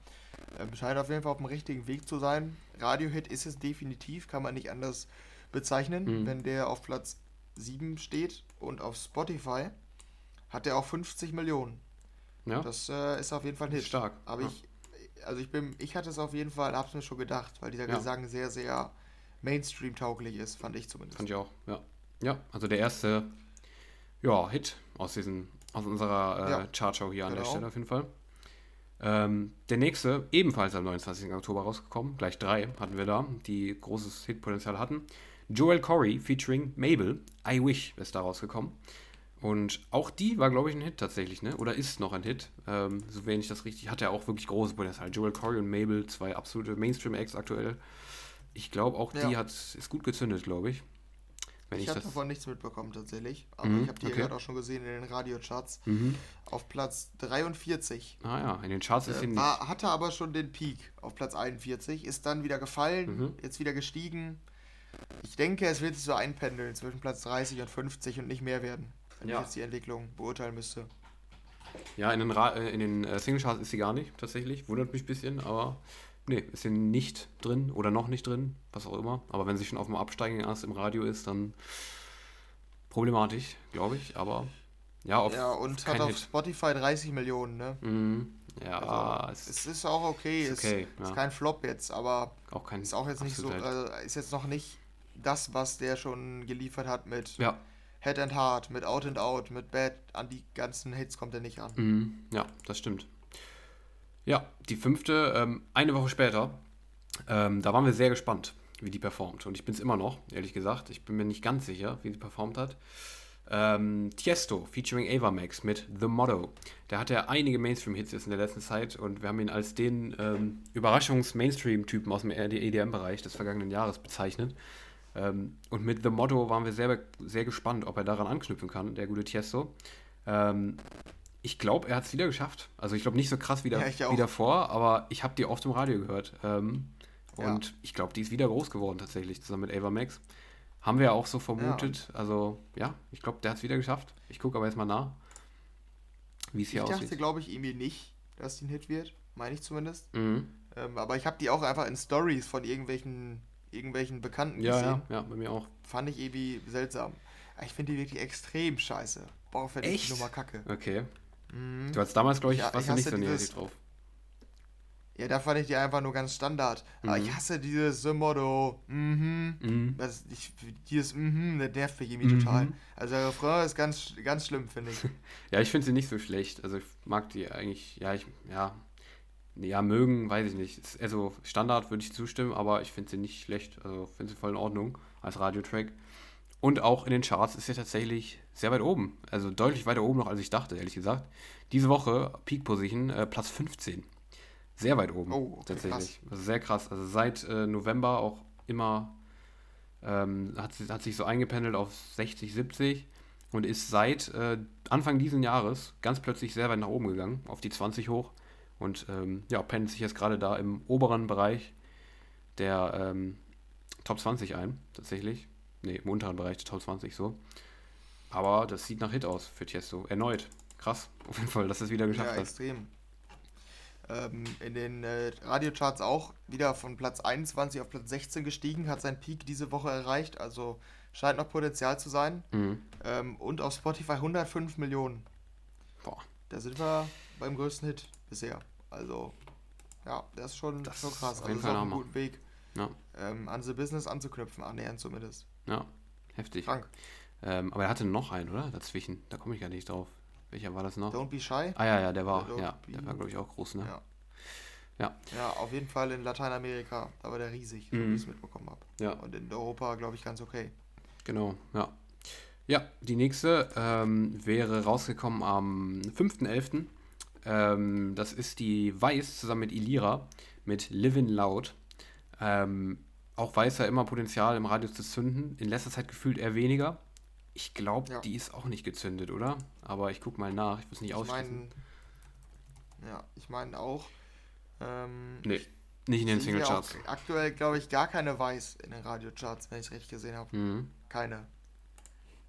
Ähm, scheint auf jeden Fall auf dem richtigen Weg zu sein. Radiohit ist es definitiv, kann man nicht anders bezeichnen, mhm. wenn der auf Platz 7 steht und auf Spotify hat er auch 50 Millionen. Ja. Das äh, ist auf jeden Fall ein Hit. Stark. Aber ja. ich, also ich bin, ich hatte es auf jeden Fall, hab's mir schon gedacht, weil dieser ja. Gesang sehr, sehr Mainstream-tauglich ist, fand ich zumindest. Fand ich auch, ja. Ja, also der erste ja, Hit aus, diesen, aus unserer äh. Chartshow hier an der genau. Stelle auf jeden Fall. Ähm, der nächste, ebenfalls am 29. Oktober rausgekommen, gleich drei hatten wir da, die großes Hitpotenzial hatten. Joel Corey featuring Mabel, I Wish ist da rausgekommen. Und auch die war, glaube ich, ein Hit tatsächlich, ne? Oder ist noch ein Hit. Ähm, so wenig das richtig. Hat ja auch wirklich großes Potenzial. Joel Corey und Mabel, zwei absolute Mainstream-Acts aktuell. Ich glaube, auch die Ja. hat, ist gut gezündet, glaube ich. Wenn Ich ich, habe davon nichts mitbekommen tatsächlich. Aber Mhm, ich habe die okay. gerade auch schon gesehen in den Radiocharts. Mhm. Auf Platz 43. Ah ja, in den Charts ist sie Äh, nicht. war, hatte aber schon den Peak auf Platz 41, ist dann wieder gefallen, Mhm. jetzt wieder gestiegen. Ich denke, es wird sich so einpendeln zwischen Platz 30 und 50 und nicht mehr werden, wenn Ja. ich jetzt die Entwicklung beurteilen müsste. Ja, in den, Ra äh, in den äh, Single-Charts ist sie gar nicht, tatsächlich. Wundert mich ein bisschen, aber nee, ist sie nicht drin oder noch nicht drin, was auch immer. Aber wenn sie schon auf dem Absteigen erst im Radio ist, dann problematisch, glaube ich. Aber ja, auf, ja, und hat auf Hit. Spotify 30 Millionen, ne? Mhm. Ja, Also, es es ist auch okay, ist okay, ist, ist ja. kein Flop jetzt, aber auch kein ist auch jetzt nicht so, also ist jetzt noch nicht das, was der schon geliefert hat mit Ja, Head and Heart, mit Out and Out, mit Bad, an die ganzen Hits kommt er nicht ran. Mhm, ja, das stimmt. Ja, die fünfte, ähm, eine Woche später, ähm, da waren wir sehr gespannt, wie die performt. Und ich bin es immer noch, ehrlich gesagt. Ich bin mir nicht ganz sicher, wie sie performt hat. Ähm, Tiesto featuring Ava Max mit The Motto. Der hatte ja einige Mainstream-Hits jetzt in der letzten Zeit und wir haben ihn als den ähm, Überraschungs-Mainstream-Typen aus dem EDM-Bereich des vergangenen Jahres bezeichnet. Ähm, und mit The Motto waren wir sehr, sehr gespannt, ob er daran anknüpfen kann, der gute Tiesto. Ähm, ich glaube, er hat es wieder geschafft. Also ich glaube nicht so krass wie, da, Ja, ich wie davor, aber ich habe die oft im Radio gehört. Ähm, Ja. und ich glaube, die ist wieder groß geworden tatsächlich, zusammen mit Ava Max. Haben wir ja auch so vermutet. also ja, ich glaube, der hat es wieder geschafft. Ich gucke aber jetzt mal nach, wie es Ich hier dachte, aussieht. glaube ich, irgendwie nicht, dass die ein Hit wird. Meine ich zumindest. Mhm. Ähm, aber ich habe die auch einfach in Stories von irgendwelchen, irgendwelchen Bekannten Ja, gesehen. ja, ja, bei mir auch. Fand ich irgendwie seltsam. Ich finde die wirklich extrem scheiße. Boah, finde ich die Nummer kacke. Okay. Mhm. Du hattest damals, glaube ich, warst ich du nicht so dieses- negativ drauf. Ja, da fand ich die einfach nur ganz Standard. Aber Mhm. ich hasse dieses The Motto. Mhm. Mhm. Das, ich, dieses Mhm, das nervt mich irgendwie Mhm. total. Also der Refrain ist ganz, ganz schlimm, finde ich. Ja, ich finde sie nicht so schlecht. Also ich mag die eigentlich, ja, ich, ja, ja, mögen, weiß ich nicht. Also Standard würde ich zustimmen, aber ich finde sie nicht schlecht. Also finde sie voll in Ordnung als Radiotrack. Und auch in den Charts ist sie tatsächlich sehr weit oben. Also deutlich weiter oben noch, als ich dachte, ehrlich gesagt. Diese Woche Peak Position, äh, Platz 15. Sehr weit oben, Oh, okay, tatsächlich. Also sehr krass. Also seit äh, November auch immer ähm, hat, hat sich so eingependelt auf 60, 70 und ist seit äh, Anfang diesen Jahres ganz plötzlich sehr weit nach oben gegangen, auf die 20 hoch. Und ähm, ja, pendelt sich jetzt gerade da im oberen Bereich der ähm, Top 20 ein, tatsächlich. Ne, im unteren Bereich der Top 20 so. Aber das sieht nach Hit aus für Tiesto. Erneut. Krass, auf jeden Fall, dass es wieder geschafft Ja, hat. extrem. Ähm, in den äh, Radiocharts auch wieder von Platz 21 auf Platz 16 gestiegen, hat seinen Peak diese Woche erreicht, also scheint noch Potenzial zu sein. Mhm. Ähm, und auf Spotify 105 Millionen. Boah, Da sind wir beim größten Hit bisher. Also, ja, das ist schon, Das schon ist krass. auf Also jeden ist Fall auf ein einem guten Weg, ja, ähm, an The Business anzuknüpfen, annähernd zumindest. ja, heftig. Krank. Ähm, aber er hatte noch einen, oder? Dazwischen. Da komme ich gar nicht drauf. Welcher war das noch? Don't be shy. Ah ja, ja, der war, Don't ja, der war, glaube ich, auch groß, ne? Ja. Ja. Ja, auf jeden Fall in Lateinamerika. Da war der riesig, so Mhm. wie ich es mitbekommen habe. Ja. Und in Europa, glaube ich, ganz okay. Genau, ja. Ja, die nächste ähm, wäre rausgekommen am 5.11. Ähm, das ist die Weiß zusammen mit Ilira mit Livin' Loud. Ähm, auch Weiß ja immer Potenzial im Radius zu zünden. In letzter Zeit gefühlt eher weniger. Ich glaube, Ja. die ist auch nicht gezündet, oder? Aber ich gucke mal nach. Ich es nicht Ich ausschließen. ja, ich meine auch. Ähm, Nee, nicht in den Singlecharts. Aktuell, glaube ich, gar keine Weiß in den Radiocharts, wenn ich es richtig gesehen habe. Mhm. Keine.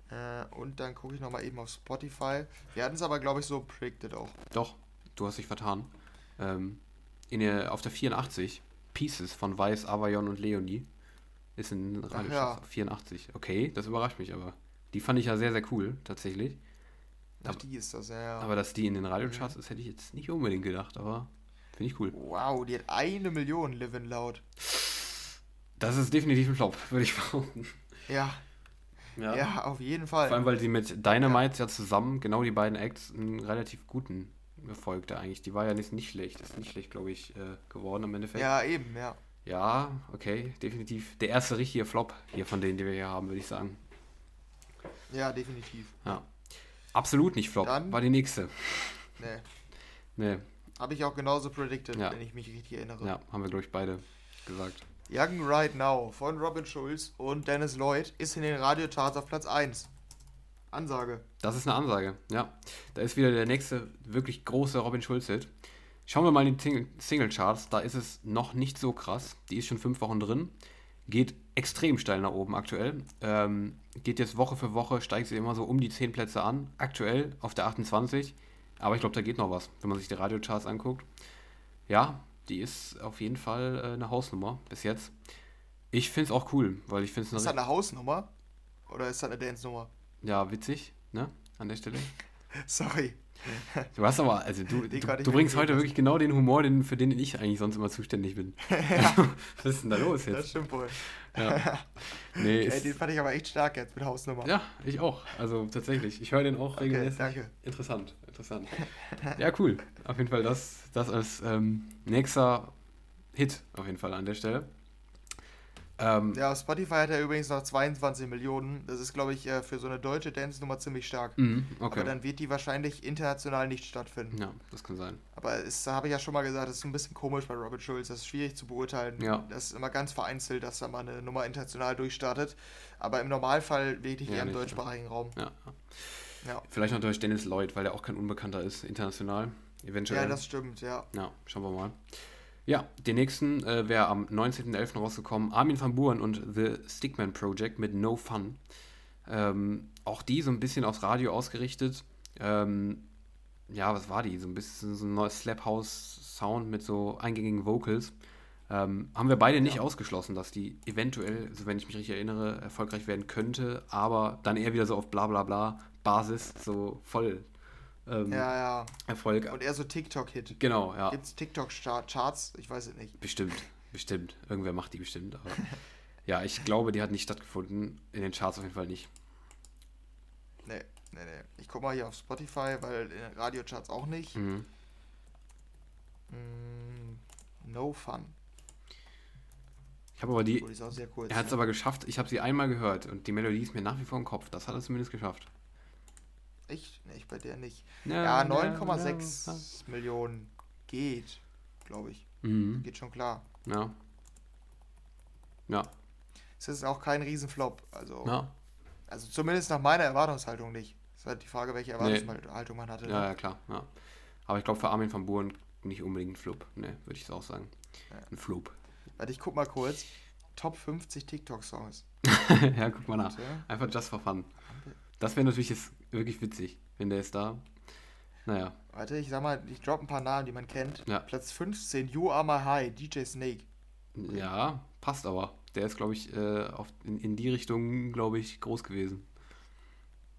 Äh, und dann gucke ich nochmal eben auf Spotify. Wir hatten es aber, glaube ich, so predicted auch. Doch, du hast dich vertan. Ähm, in der, auf der 84, Pieces von Weiß, Avayon und Leonie, ist ein Radioschuss ja. auf 84. Okay, das überrascht mich aber. Die fand ich ja sehr, sehr cool, tatsächlich. Ach, Aber- die ist das, ja. ja. Aber dass die in den Radiocharts ist, hätte ich jetzt nicht unbedingt gedacht, aber finde ich cool. Wow, die hat eine Million Living Loud. Das ist definitiv ein Flop, würde ich behaupten. Ja, ja, auf jeden Fall. Vor allem, weil sie mit Dynamite ja. zusammen, genau die beiden Acts, einen relativ guten folgte eigentlich. Die war ja nicht, nicht schlecht. Ist nicht schlecht, glaube ich, äh, geworden im Endeffekt. Ja, eben, ja. Ja, okay, definitiv. Der erste richtige Flop hier von denen, die wir hier haben, würde ich sagen. Ja, definitiv. Ja. Absolut nicht Flop. Dann- war die nächste. Nee. Nee, Habe ich auch genauso predicted, Ja. wenn ich mich richtig erinnere. ja, haben wir, glaube ich, beide gesagt. Young Right Now von Robin Schulz und Dennis Lloyd ist in den Radiocharts auf Platz 1. Ansage. Das ist eine Ansage, ja. Da ist wieder der nächste wirklich große Robin Schulz-Hit. Schauen wir mal in die Single-Charts. Da ist es noch nicht so krass. Die ist schon fünf Wochen drin. Geht extrem steil nach oben aktuell. Ähm, geht jetzt Woche für Woche, steigt sie immer so um die 10 Plätze an. Aktuell auf der 28. Aber ich glaube, da geht noch was, wenn man sich die Radiocharts anguckt. Ja, die ist auf jeden Fall äh, eine Hausnummer bis jetzt. Ich finde es auch cool, weil ich finde es Ist das eine Hausnummer? Oder ist das eine Dance-Nummer? ja witzig, ne? An der Stelle. Sorry. Du hast aber, also du, du, du bringst heute wirklich genau den Humor, den, für den ich eigentlich sonst immer zuständig bin. Was ist denn da los Das jetzt? stimmt wohl. Ja. Nee, ist, den fand ich aber echt stark jetzt mit Hausnummer. ja, ich auch. Also tatsächlich. Ich höre den auch Okay, regelmäßig. danke. Interessant, interessant. Ja, cool. Auf jeden Fall das, das als ähm, nächster Hit auf jeden Fall an der Stelle. Ähm, Ja, auf Spotify hat er übrigens noch 22 Millionen. Das ist, glaube ich, äh, für so eine deutsche Dance-Nummer ziemlich stark. mhm, okay. Aber dann wird die wahrscheinlich international nicht stattfinden. ja, das kann sein. Aber es habe ich ja schon mal gesagt, das ist ein bisschen komisch bei Robert Schulz. Das ist schwierig zu beurteilen. Ja. Das ist immer ganz vereinzelt, dass da mal eine Nummer international durchstartet. Aber im Normalfall wirklich Ja, eher im nicht, deutschsprachigen Raum. Ja. Ja. Vielleicht noch durch Dennis Lloyd, weil der auch kein Unbekannter ist, international. Eventuell. ja, das stimmt, ja. Ja, schauen wir mal. Ja, den nächsten äh, wäre am 19.11. rausgekommen. Armin van Buuren und The Stickman Project mit No Fun. Ähm, auch die so ein bisschen aufs Radio ausgerichtet. Ähm, ja, was war die? So ein bisschen so ein neues Slap House Sound mit so eingängigen Vocals. Ähm, haben wir beide nicht Ja. ausgeschlossen, dass die eventuell, so wenn ich mich richtig erinnere, erfolgreich werden könnte, aber dann eher wieder so auf bla bla bla Basis, so voll ähm, Ja, ja. Erfolg. Und eher so TikTok-Hit. Genau, ja. Gibt es TikTok-Charts? Ich weiß es nicht. Bestimmt, bestimmt. Irgendwer macht die bestimmt. Aber ja, ich glaube, die hat nicht stattgefunden. In den Charts auf jeden Fall nicht. Nee, nee, nee. Ich guck mal hier auf Spotify, weil in den Radiocharts auch nicht. Mhm. Mm, no Fun. Ich habe aber die. Oh, die ist auch sehr kurz. Er hat es ne? aber geschafft. Ich habe sie einmal gehört und die Melodie ist mir nach wie vor im Kopf. Das hat er zumindest geschafft. Ich? Nee, ich bei der nicht. Ja, 9,6 Millionen geht, glaube ich. Mhm. Geht schon klar. Ja. Ja. Es ist auch kein Riesenflop. Also, Ja. also zumindest nach meiner Erwartungshaltung nicht. Es ist halt die Frage, welche Nee. Erwartungshaltung man hatte. Ja, ne? ja, klar. Ja. Aber ich glaube, für Armin van Buuren nicht unbedingt ein Flop. Ne, würde ich es auch sagen. Ja. Ein Flop. Warte, ich guck mal kurz. Top 50 TikTok-Songs. ja, guck mal nach. Einfach just for fun. Das wäre natürlich jetzt wirklich witzig, wenn der ist da. Naja. Warte, ich sag mal, ich drop ein paar Namen, die man kennt. Ja. Platz 15, You Are My High, DJ Snake. Ja, passt aber. Der ist, glaube ich, äh, auf, in, in die Richtung, glaube ich, groß gewesen.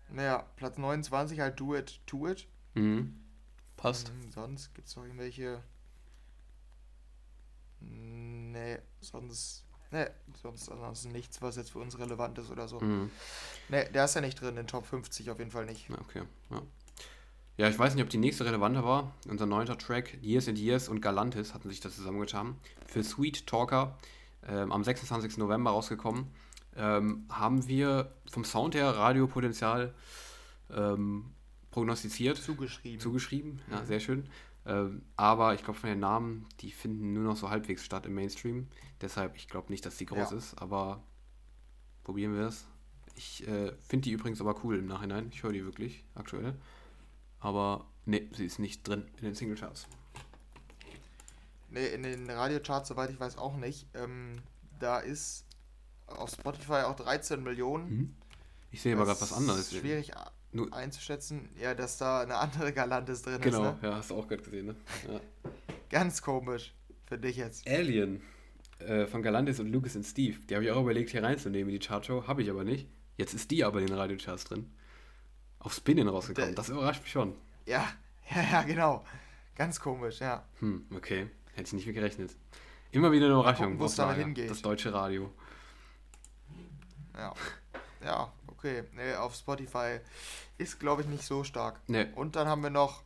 Naja, Platz 29 halt Do It, To It. Mhm. Passt. Mhm, sonst gibt es noch irgendwelche. Nee, sonst. Nee, sonst ansonsten nichts, was jetzt für uns relevant ist oder so. Mhm. Nee, der ist ja nicht drin, in den Top 50 auf jeden Fall nicht. Ja, okay. Ja. ja, ich weiß nicht, ob die nächste relevanter war. Unser neunter Track, Years and Years und Galantis hatten sich das zusammengetan. Für Sweet Talker ähm, am 26. November rausgekommen. Ähm, haben wir vom Sound her Radiopotenzial ähm, prognostiziert. Zugeschrieben. zugeschrieben. Ja, Mhm. sehr schön. Ähm, aber ich glaube, von den Namen, die finden nur noch so halbwegs statt im Mainstream. Deshalb, ich glaube nicht, dass die groß Ja. ist, aber probieren wir es. Ich äh, finde die übrigens aber cool im Nachhinein. Ich höre die wirklich aktuell. Aber nee, sie ist nicht drin in den Singlecharts. Nee, in den Radiocharts, soweit ich weiß, auch nicht. Ähm, da ist auf Spotify auch 13 Millionen. Ich sehe aber gerade was anderes. Schwierig a- Nur- einzuschätzen. Ja, dass da eine andere Galantis drin Genau, ist. Ne? ja, hast du auch gerade gesehen, ne? Ja. Ganz komisch. Für dich jetzt. Alien äh, von Galantis und Lucas und Steve. Die habe ich auch überlegt, hier reinzunehmen in die Chartshow. Habe ich aber nicht. Jetzt ist die aber in den Radiocharts drin. Auf Spinnen rausgekommen. Das überrascht mich schon. Ja, ja, ja, genau. Ganz komisch, ja. Hm, okay. Hätte ich nicht mit gerechnet. Immer wieder eine Überraschung. wo es damit Lager. hingeht. Das deutsche Radio. Ja. Ja, okay. Nee, auf Spotify ist, glaube ich, nicht so stark. Ne, Und dann haben wir noch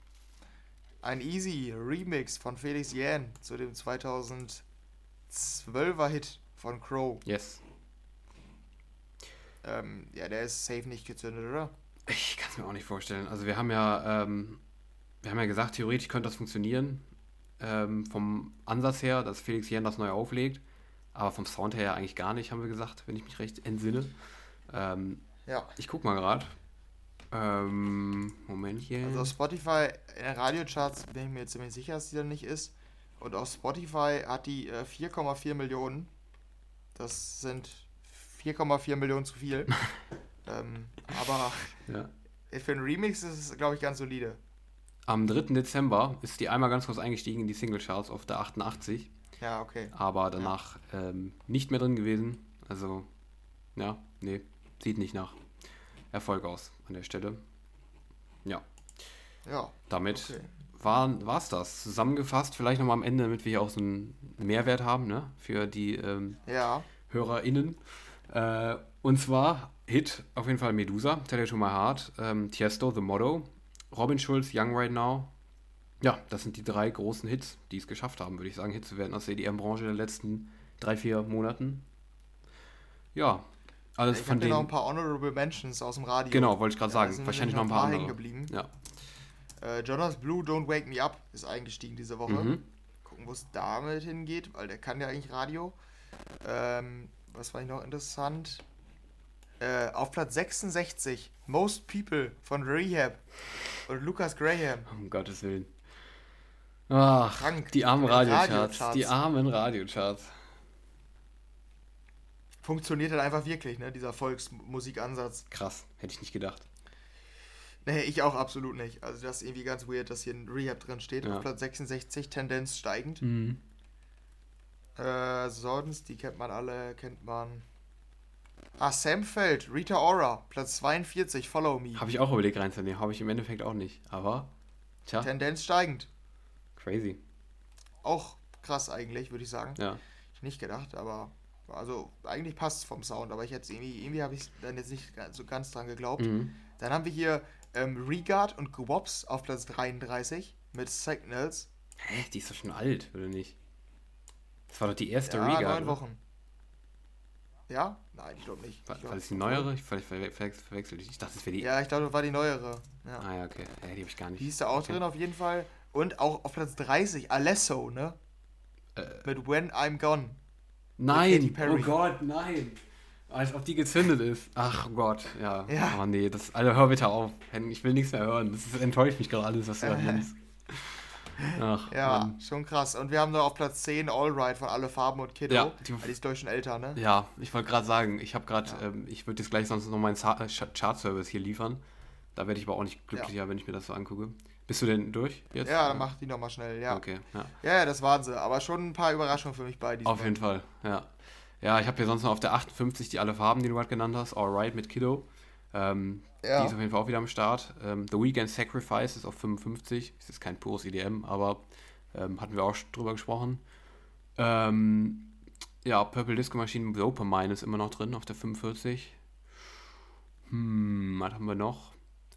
ein Easy Remix von Felix Jähn zu dem 2012er Hit von Crow. Yes. Ähm, ja, der ist safe nicht gezündet, oder? Ich kann es mir auch nicht vorstellen. Also wir haben ja, ähm, wir haben ja gesagt, theoretisch könnte das funktionieren. Ähm, vom Ansatz her, dass Felix Jähn das neu auflegt. Aber vom Sound her eigentlich gar nicht, haben wir gesagt, wenn ich mich recht entsinne. Ähm, Ja. ich guck mal gerade. Ähm, Momentchen. Also auf Spotify, in den Radiocharts bin ich mir ziemlich sicher, dass die da nicht ist. Und auf Spotify hat die äh, 4,4 Millionen. Das sind 4,4 Millionen zu viel. ähm, aber ja. für einen Remix ist es, glaube ich, ganz solide. Am 3. Dezember ist die einmal ganz kurz eingestiegen in die Singlecharts auf der 88, Ja, okay. aber danach ähm, nicht mehr drin gewesen. Also, ja, nee, sieht nicht nach Erfolg aus an der Stelle. Ja, Ja, damit okay. war es das. Zusammengefasst, vielleicht nochmal am Ende, damit wir hier auch so einen Mehrwert haben, ne, für die ähm, Ja, HörerInnen. Äh, und zwar Hit, auf jeden Fall Medusa, Tell It to My Heart, ähm, Tiesto, The Motto, Robin Schulz, Young Right Now. Ja, das sind die drei großen Hits, die es geschafft haben, würde ich sagen, Hit zu werden aus der EDM-Branche in den letzten drei, vier Monaten. Ja, alles ich von hier noch denen. ein paar Honorable Mentions aus dem Radio. Genau, wollte ich gerade Ja, sagen. sind Wahrscheinlich noch ein paar andere. geblieben. Ja. Äh, Jonas Blue, Don't Wake Me Up ist eingestiegen diese Woche. Mhm. Gucken, wo es damit hingeht, weil der kann ja eigentlich Radio. Ähm, was war ich noch interessant? Äh, auf Platz 66, Most People von Rehab und Lucas Graham. Um Gottes Willen. Ach, Krank. die armen Radiocharts. Radiocharts. Die armen Radiocharts. Funktioniert halt einfach wirklich, ne, dieser Volksmusikansatz. Krass, hätte ich nicht gedacht. Nee, ich auch absolut nicht. Also das ist irgendwie ganz weird, dass hier ein Rehab drin steht. Ja. Auf Platz 66, Tendenz steigend. Mhm. Äh, sonst, die kennt man alle, kennt man. Ah, Sam Feld, Rita Ora, Platz 42, Follow Me. Habe ich auch überlegt reinzunehmen. Habe ich im Endeffekt auch nicht. Aber, tja, Tendenz steigend. crazy. Auch krass eigentlich, würde ich sagen. Ja. Ich nicht gedacht, aber also eigentlich passt es vom Sound, aber ich hätte irgendwie, irgendwie habe ich dann jetzt nicht so ganz dran geglaubt. Mhm. Dann haben wir hier ähm, Regard und Gwops auf Platz 33 mit Signals. Hä, die ist doch schon alt, oder nicht? Das war doch die erste ja, Regard. neun oder? Wochen. Ja? Nein, ich glaube nicht. War, Ich war glaub- das die neuere? Ich ver ver ver verwechsel dich. Ich dachte, das wäre die. Ja, ich glaube, das war die neuere. Ja. Ah ja, okay. Ja, die habe ich gar nicht. Die ist da auch Okay. drin auf jeden Fall. Und auch auf Platz 30, Alesso, ne? Äh. Mit When I'm Gone. Nein! Oh Gott, nein! Als ob die gezündet ist. Ach Gott, ja. Ja. Oh nee, das, Alter, hör bitte auf. Ich will nichts mehr hören. Das ist, enttäuscht mich gerade alles, was du da nennst. Ach, Ja, Mann. schon krass. Und wir haben noch auf Platz 10 All Right von Alle Farben und Kiddo. Ja, die- die, ist glaube ich schon älter, ne? Ja, ich wollte gerade sagen, ich habe gerade, Ja. ähm, ich würde jetzt gleich sonst noch meinen äh, Ch- Chart-Service hier liefern. Da werde ich aber auch nicht glücklicher, wenn ich mir das so angucke. Bist du denn durch jetzt? Ja, dann mach die nochmal schnell, ja. Okay, ja. Ja, ja, das waren sie. Aber schon ein paar Überraschungen für mich bei diesem Auf jeden Fall, ja. Ja, ich habe hier sonst noch auf der 58 die alle Farben, die du gerade genannt hast. Alright mit Kiddo. Ähm, Ja. Die ist auf jeden Fall auch wieder am Start. Ähm, The Weekend Sacrifice ist auf 55. Ist jetzt kein pures EDM, aber ähm, hatten wir auch drüber gesprochen. Ähm, ja, Purple Disco Machine Dopamine ist immer noch drin auf der 45. Hm, was haben wir noch?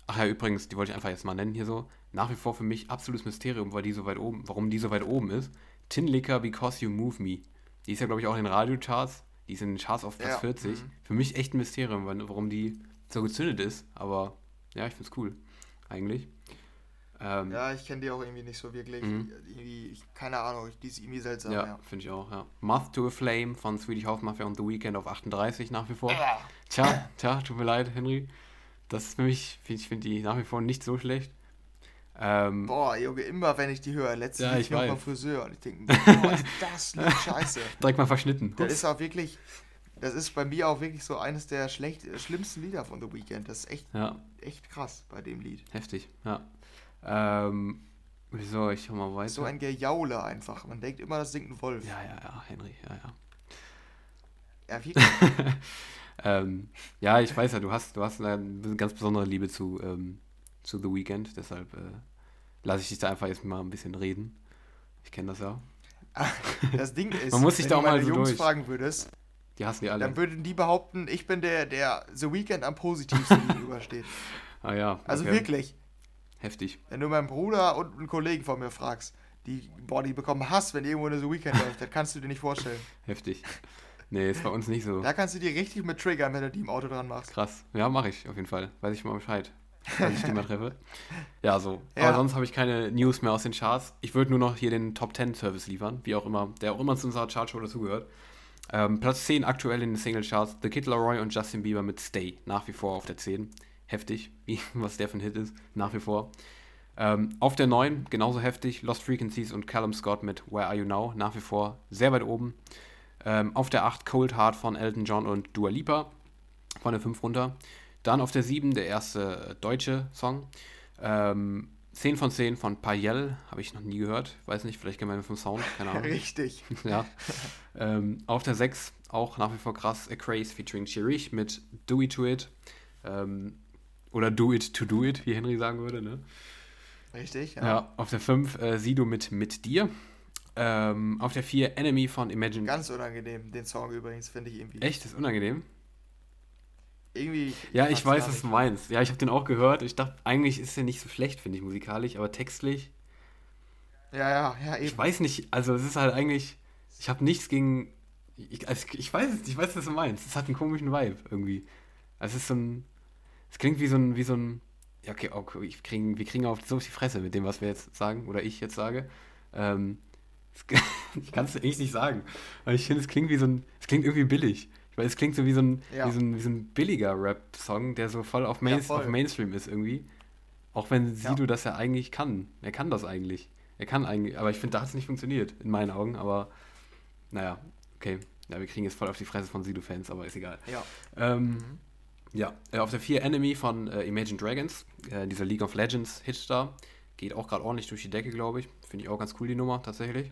Ach ja, übrigens, die wollte ich einfach jetzt mal nennen hier so. Nach wie vor für mich absolutes Mysterium, weil die so weit oben, warum die so weit oben ist. Tin Liquor Because You Move Me. Die ist ja, glaube ich, auch in den Radiocharts. Die ist in den Charts auf Platz Ja, 40. mhm. Für mich echt ein Mysterium, warum die so gezündet ist. Aber ja, ich finde es cool. Eigentlich. Ähm, ja, ich kenne die auch irgendwie nicht so wirklich. Mhm. Ich, keine Ahnung, die ist irgendwie seltsam. ja, Ja. finde ich auch, ja. Moth to a Flame von Swedish House Mafia und The Weeknd auf 38 nach wie vor. Ja. Tja, tja, tut mir leid, Henry. Das ist für mich, ich finde die nach wie vor nicht so schlecht. Ähm, Boah, Junge, immer wenn ich die höre. Letztens Ja, ich weiß. beim Friseur und ich denke, boah, ist das Lied scheiße. direkt mal verschnitten. Das ist auch wirklich, das ist bei mir auch wirklich so eines der schlecht, äh, schlimmsten Lieder von The Weeknd. Das ist echt, Ja, echt krass bei dem Lied. heftig, ja. Ähm, wieso, ich schau mal weiter. So ein Gejaule einfach. Man denkt immer, das singt ein Wolf. ja, ja, ja, Henry, ja, ja. Ja, wirklich. ähm, ja, ich weiß ja, du hast, du hast eine ganz besondere Liebe zu, ähm, zu The Weeknd, deshalb äh, lasse ich dich da einfach jetzt mal ein bisschen reden. Ich kenne das ja. Das Ding ist, Man muss sich wenn da du auch mal so Jungs durch. fragen würdest, Die hassen die alle. dann würden die behaupten, ich bin der, der The Weeknd am positivsten gegenübersteht. ah ja. Also okay. wirklich. Heftig. Wenn du meinen Bruder und einen Kollegen von mir fragst, die, boah, die bekommen Hass, wenn irgendwo eine The Weekend läuft. Das kannst du dir nicht vorstellen. Heftig. Nee, ist bei uns nicht so. Da kannst du dir richtig mit triggern, wenn du die im Auto dran machst. Krass. Ja, mache ich auf jeden Fall. Weiß ich mal Bescheid, wenn ich die mal treffe. Ja, so. Ja. Aber sonst habe ich keine News mehr aus den Charts. Ich würde nur noch hier den Top 10 Service liefern, wie auch immer, der auch immer zu unserer Chartshow dazugehört. Ähm, Platz 10 aktuell in den Single Charts. The Kid Laroi und Justin Bieber mit Stay. Nach wie vor auf der 10. Heftig, wie, was der für ein Hit ist. Nach wie vor. Ähm, auf der 9 genauso heftig. Lost Frequencies und Callum Scott mit Where Are You Now. Nach wie vor sehr weit oben. Ähm, auf der 8 Cold Heart von Elton John und Dua Lipa. Von der 5 runter. Dann auf der 7 der erste äh, deutsche Song. Ähm, 10 von 10 von Payel. Habe ich noch nie gehört. Weiß nicht, vielleicht ihn vom Sound. Keine Ahnung. Richtig. ja. Ähm, auf der 6 auch nach wie vor krass. A Craze featuring Chirich mit Do It To It. Ähm, oder Do It To Do It, wie Henry sagen würde. Ne? Richtig, Ja. ja. auf der 5 äh, Sido mit Mit Dir. Ähm, auf der 4 Enemy von Imagine. Ganz unangenehm, den Song übrigens, finde ich irgendwie. Echt, das ist unangenehm. Irgendwie. Ja, ich weiß, was du nicht. meinst. Ja, ich habe den auch gehört. Ich dachte, eigentlich ist der nicht so schlecht, finde ich, musikalisch, aber textlich. Ja, ja, ja, Ich eben. weiß nicht, also es ist halt eigentlich. Ich habe nichts gegen. Ich, also ich weiß es, ich weiß, was du meinst. Es hat einen komischen Vibe irgendwie. Also es ist so ein. Es klingt wie so ein, wie so ein. Ja, okay, okay ich kriegen, wir kriegen auf so auf die Fresse mit dem, was wir jetzt sagen, oder ich jetzt sage. Ähm, ich kann es echt nicht sagen. Aber ich finde, es klingt wie so ein. Es klingt irgendwie billig. Weil es klingt so wie so ein, Ja. wie so ein, wie so ein billiger Rap-Song, der so voll auf, Main, Ja, voll. auf Mainstream ist irgendwie. Auch wenn Ja. Sido das ja eigentlich kann. Er kann das eigentlich. Er kann eigentlich, aber ich finde, da hat es nicht funktioniert, in meinen Augen. Aber naja, okay. Ja, wir kriegen jetzt voll auf die Fresse von Sido-Fans, aber ist egal. Ja. Ähm, ja, äh, auf der 4 Enemy von äh, Imagine Dragons, äh, dieser League of Legends Hitstar. Geht auch gerade ordentlich durch die Decke, glaube ich. Finde ich auch ganz cool, die Nummer, tatsächlich.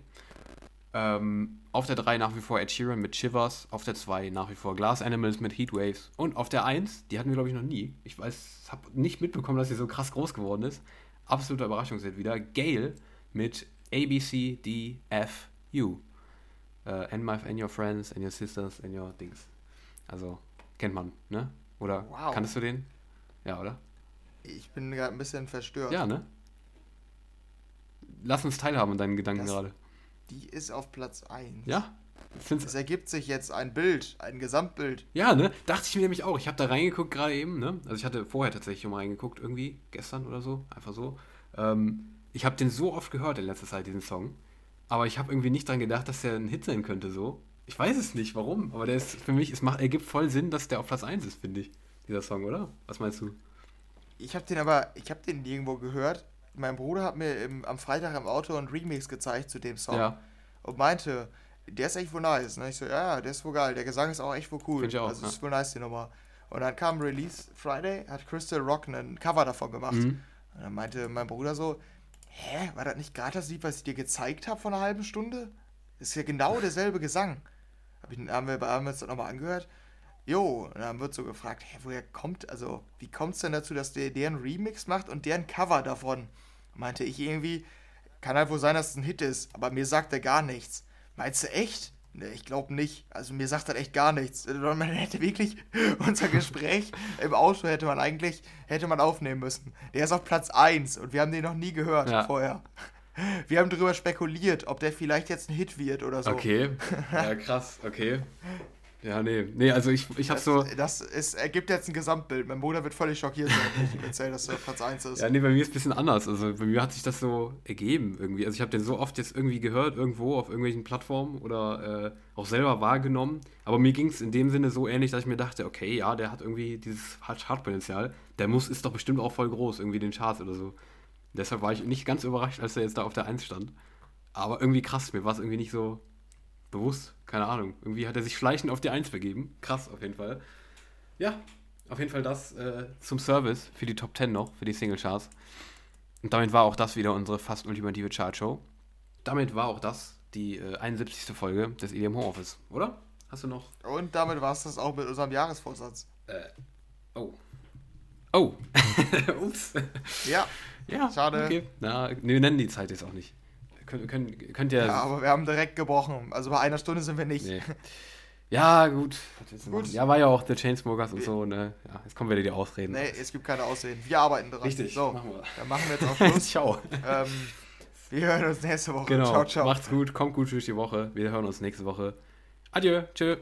Ähm, auf der 3 nach wie vor Ed Sheeran mit Shivers. Auf der 2 nach wie vor Glass Animals mit Heatwaves. Und auf der 1, die hatten wir, glaube ich, noch nie. Ich weiß, habe nicht mitbekommen, dass sie so krass groß geworden ist. Absoluter Überraschungshit wieder. Gale mit ABC, D, F, U. Äh, and, my, and your friends, and your sisters, and your things. Also, kennt man, ne? Oder Wow. kanntest du den? Ja, oder? Ich bin gerade ein bisschen verstört. Ja, ne? Lass uns teilhaben an deinen Gedanken Das- gerade. Die ist auf Platz 1. Ja? Find's, Es ergibt sich jetzt ein Bild, ein Gesamtbild. ja, ne? Dachte ich mir nämlich auch. Ich habe da reingeguckt gerade eben, ne? Also ich hatte vorher tatsächlich schon mal reingeguckt, irgendwie, gestern oder so, einfach so. Ähm, ich habe den so oft gehört in letzter Zeit, diesen Song. Aber ich habe irgendwie nicht dran gedacht, dass der ein Hit sein könnte, so. Ich weiß es nicht, warum. Aber der ist für mich, es macht, ergibt voll Sinn, dass der auf Platz 1 ist, finde ich. Dieser Song, oder? Was meinst du? Ich habe den aber, ich habe den nirgendwo gehört. Mein Bruder hat mir im, am Freitag im Auto einen Remix gezeigt zu dem Song Ja. und meinte, der ist echt wohl nice. Und ich so, ja, der ist wohl geil. Der Gesang ist auch echt wohl cool. Find ich auch, also ja. ist wohl nice die Nummer. Und dann kam Release Friday, hat Crystal Rock ein Cover davon gemacht. Mhm. Und dann meinte mein Bruder so, hä, war das nicht gerade das Lied, was ich dir gezeigt habe vor einer halben Stunde? Das ist ja genau derselbe Gesang. Hab ich, haben, wir, uns das nochmal angehört. Jo, und dann wird so gefragt, hä, woher kommt, also, wie kommt es denn dazu, dass der, der einen Remix macht und der ein Cover davon? Meinte ich irgendwie, kann halt wohl sein, dass es ein Hit ist, aber mir sagt er gar nichts. Meinst du echt? Ne, ich glaube nicht. Also mir sagt das echt gar nichts. Man hätte wirklich unser Gespräch im Auto hätte man eigentlich hätte man aufnehmen müssen. Der ist auf Platz 1 und wir haben den noch nie gehört Ja. vorher. Wir haben darüber spekuliert, ob der vielleicht jetzt ein Hit wird oder so. Okay. Ja, krass, okay. Ja, nee. Nee, also ich, ich hab Das, so. das ist, ergibt jetzt ein Gesamtbild. Mein Bruder wird völlig schockiert sein, wenn ich ihm erzähle, dass er auf Platz 1 ist. Ja, nee, bei mir ist es ein bisschen anders. Also bei mir hat sich das so ergeben irgendwie. Also ich habe den so oft jetzt irgendwie gehört, irgendwo auf irgendwelchen Plattformen oder äh, auch selber wahrgenommen. Aber mir ging es in dem Sinne so ähnlich, dass ich mir dachte, okay, ja, der hat irgendwie dieses Chartpotenzial. Der muss, ist doch bestimmt auch voll groß, irgendwie den Charts oder so. Deshalb war ich nicht ganz überrascht, als er jetzt da auf der 1 stand. Aber irgendwie krass, mir war es irgendwie nicht so bewusst. Keine Ahnung. Irgendwie hat er sich schleichend auf die 1 begeben. Krass, auf jeden Fall. Ja, auf jeden Fall das äh, zum Service für die Top 10 noch, für die Single-Charts. Und damit war auch das wieder unsere fast ultimative Chart-Show. Damit war auch das die äh, 71. Folge des EDM Homeoffice, oder? Hast du noch? Und damit war es das auch mit unserem Jahresvorsatz. Oh. Oh. Ups. Ja, Ja, Schade. Okay. Na, wir nennen die Zeit jetzt auch nicht. Könnt, könnt, könnt ihr. ja, aber wir haben direkt gebrochen. Also bei einer Stunde sind wir nicht. nee. Ja, gut. Gut. Ja, war ja auch The Chainsmokers und so, ne? Ja, jetzt kommen wieder die Ausreden. Nee, es gibt keine Ausreden. Wir arbeiten dran. Richtig, So, machen wir. dann machen wir jetzt auch Schluss. Ciao. ähm, wir hören uns nächste Woche. Genau. Ciao, ciao. Macht's gut, kommt gut durch die Woche. Wir hören uns nächste Woche. Adieu. Tschö.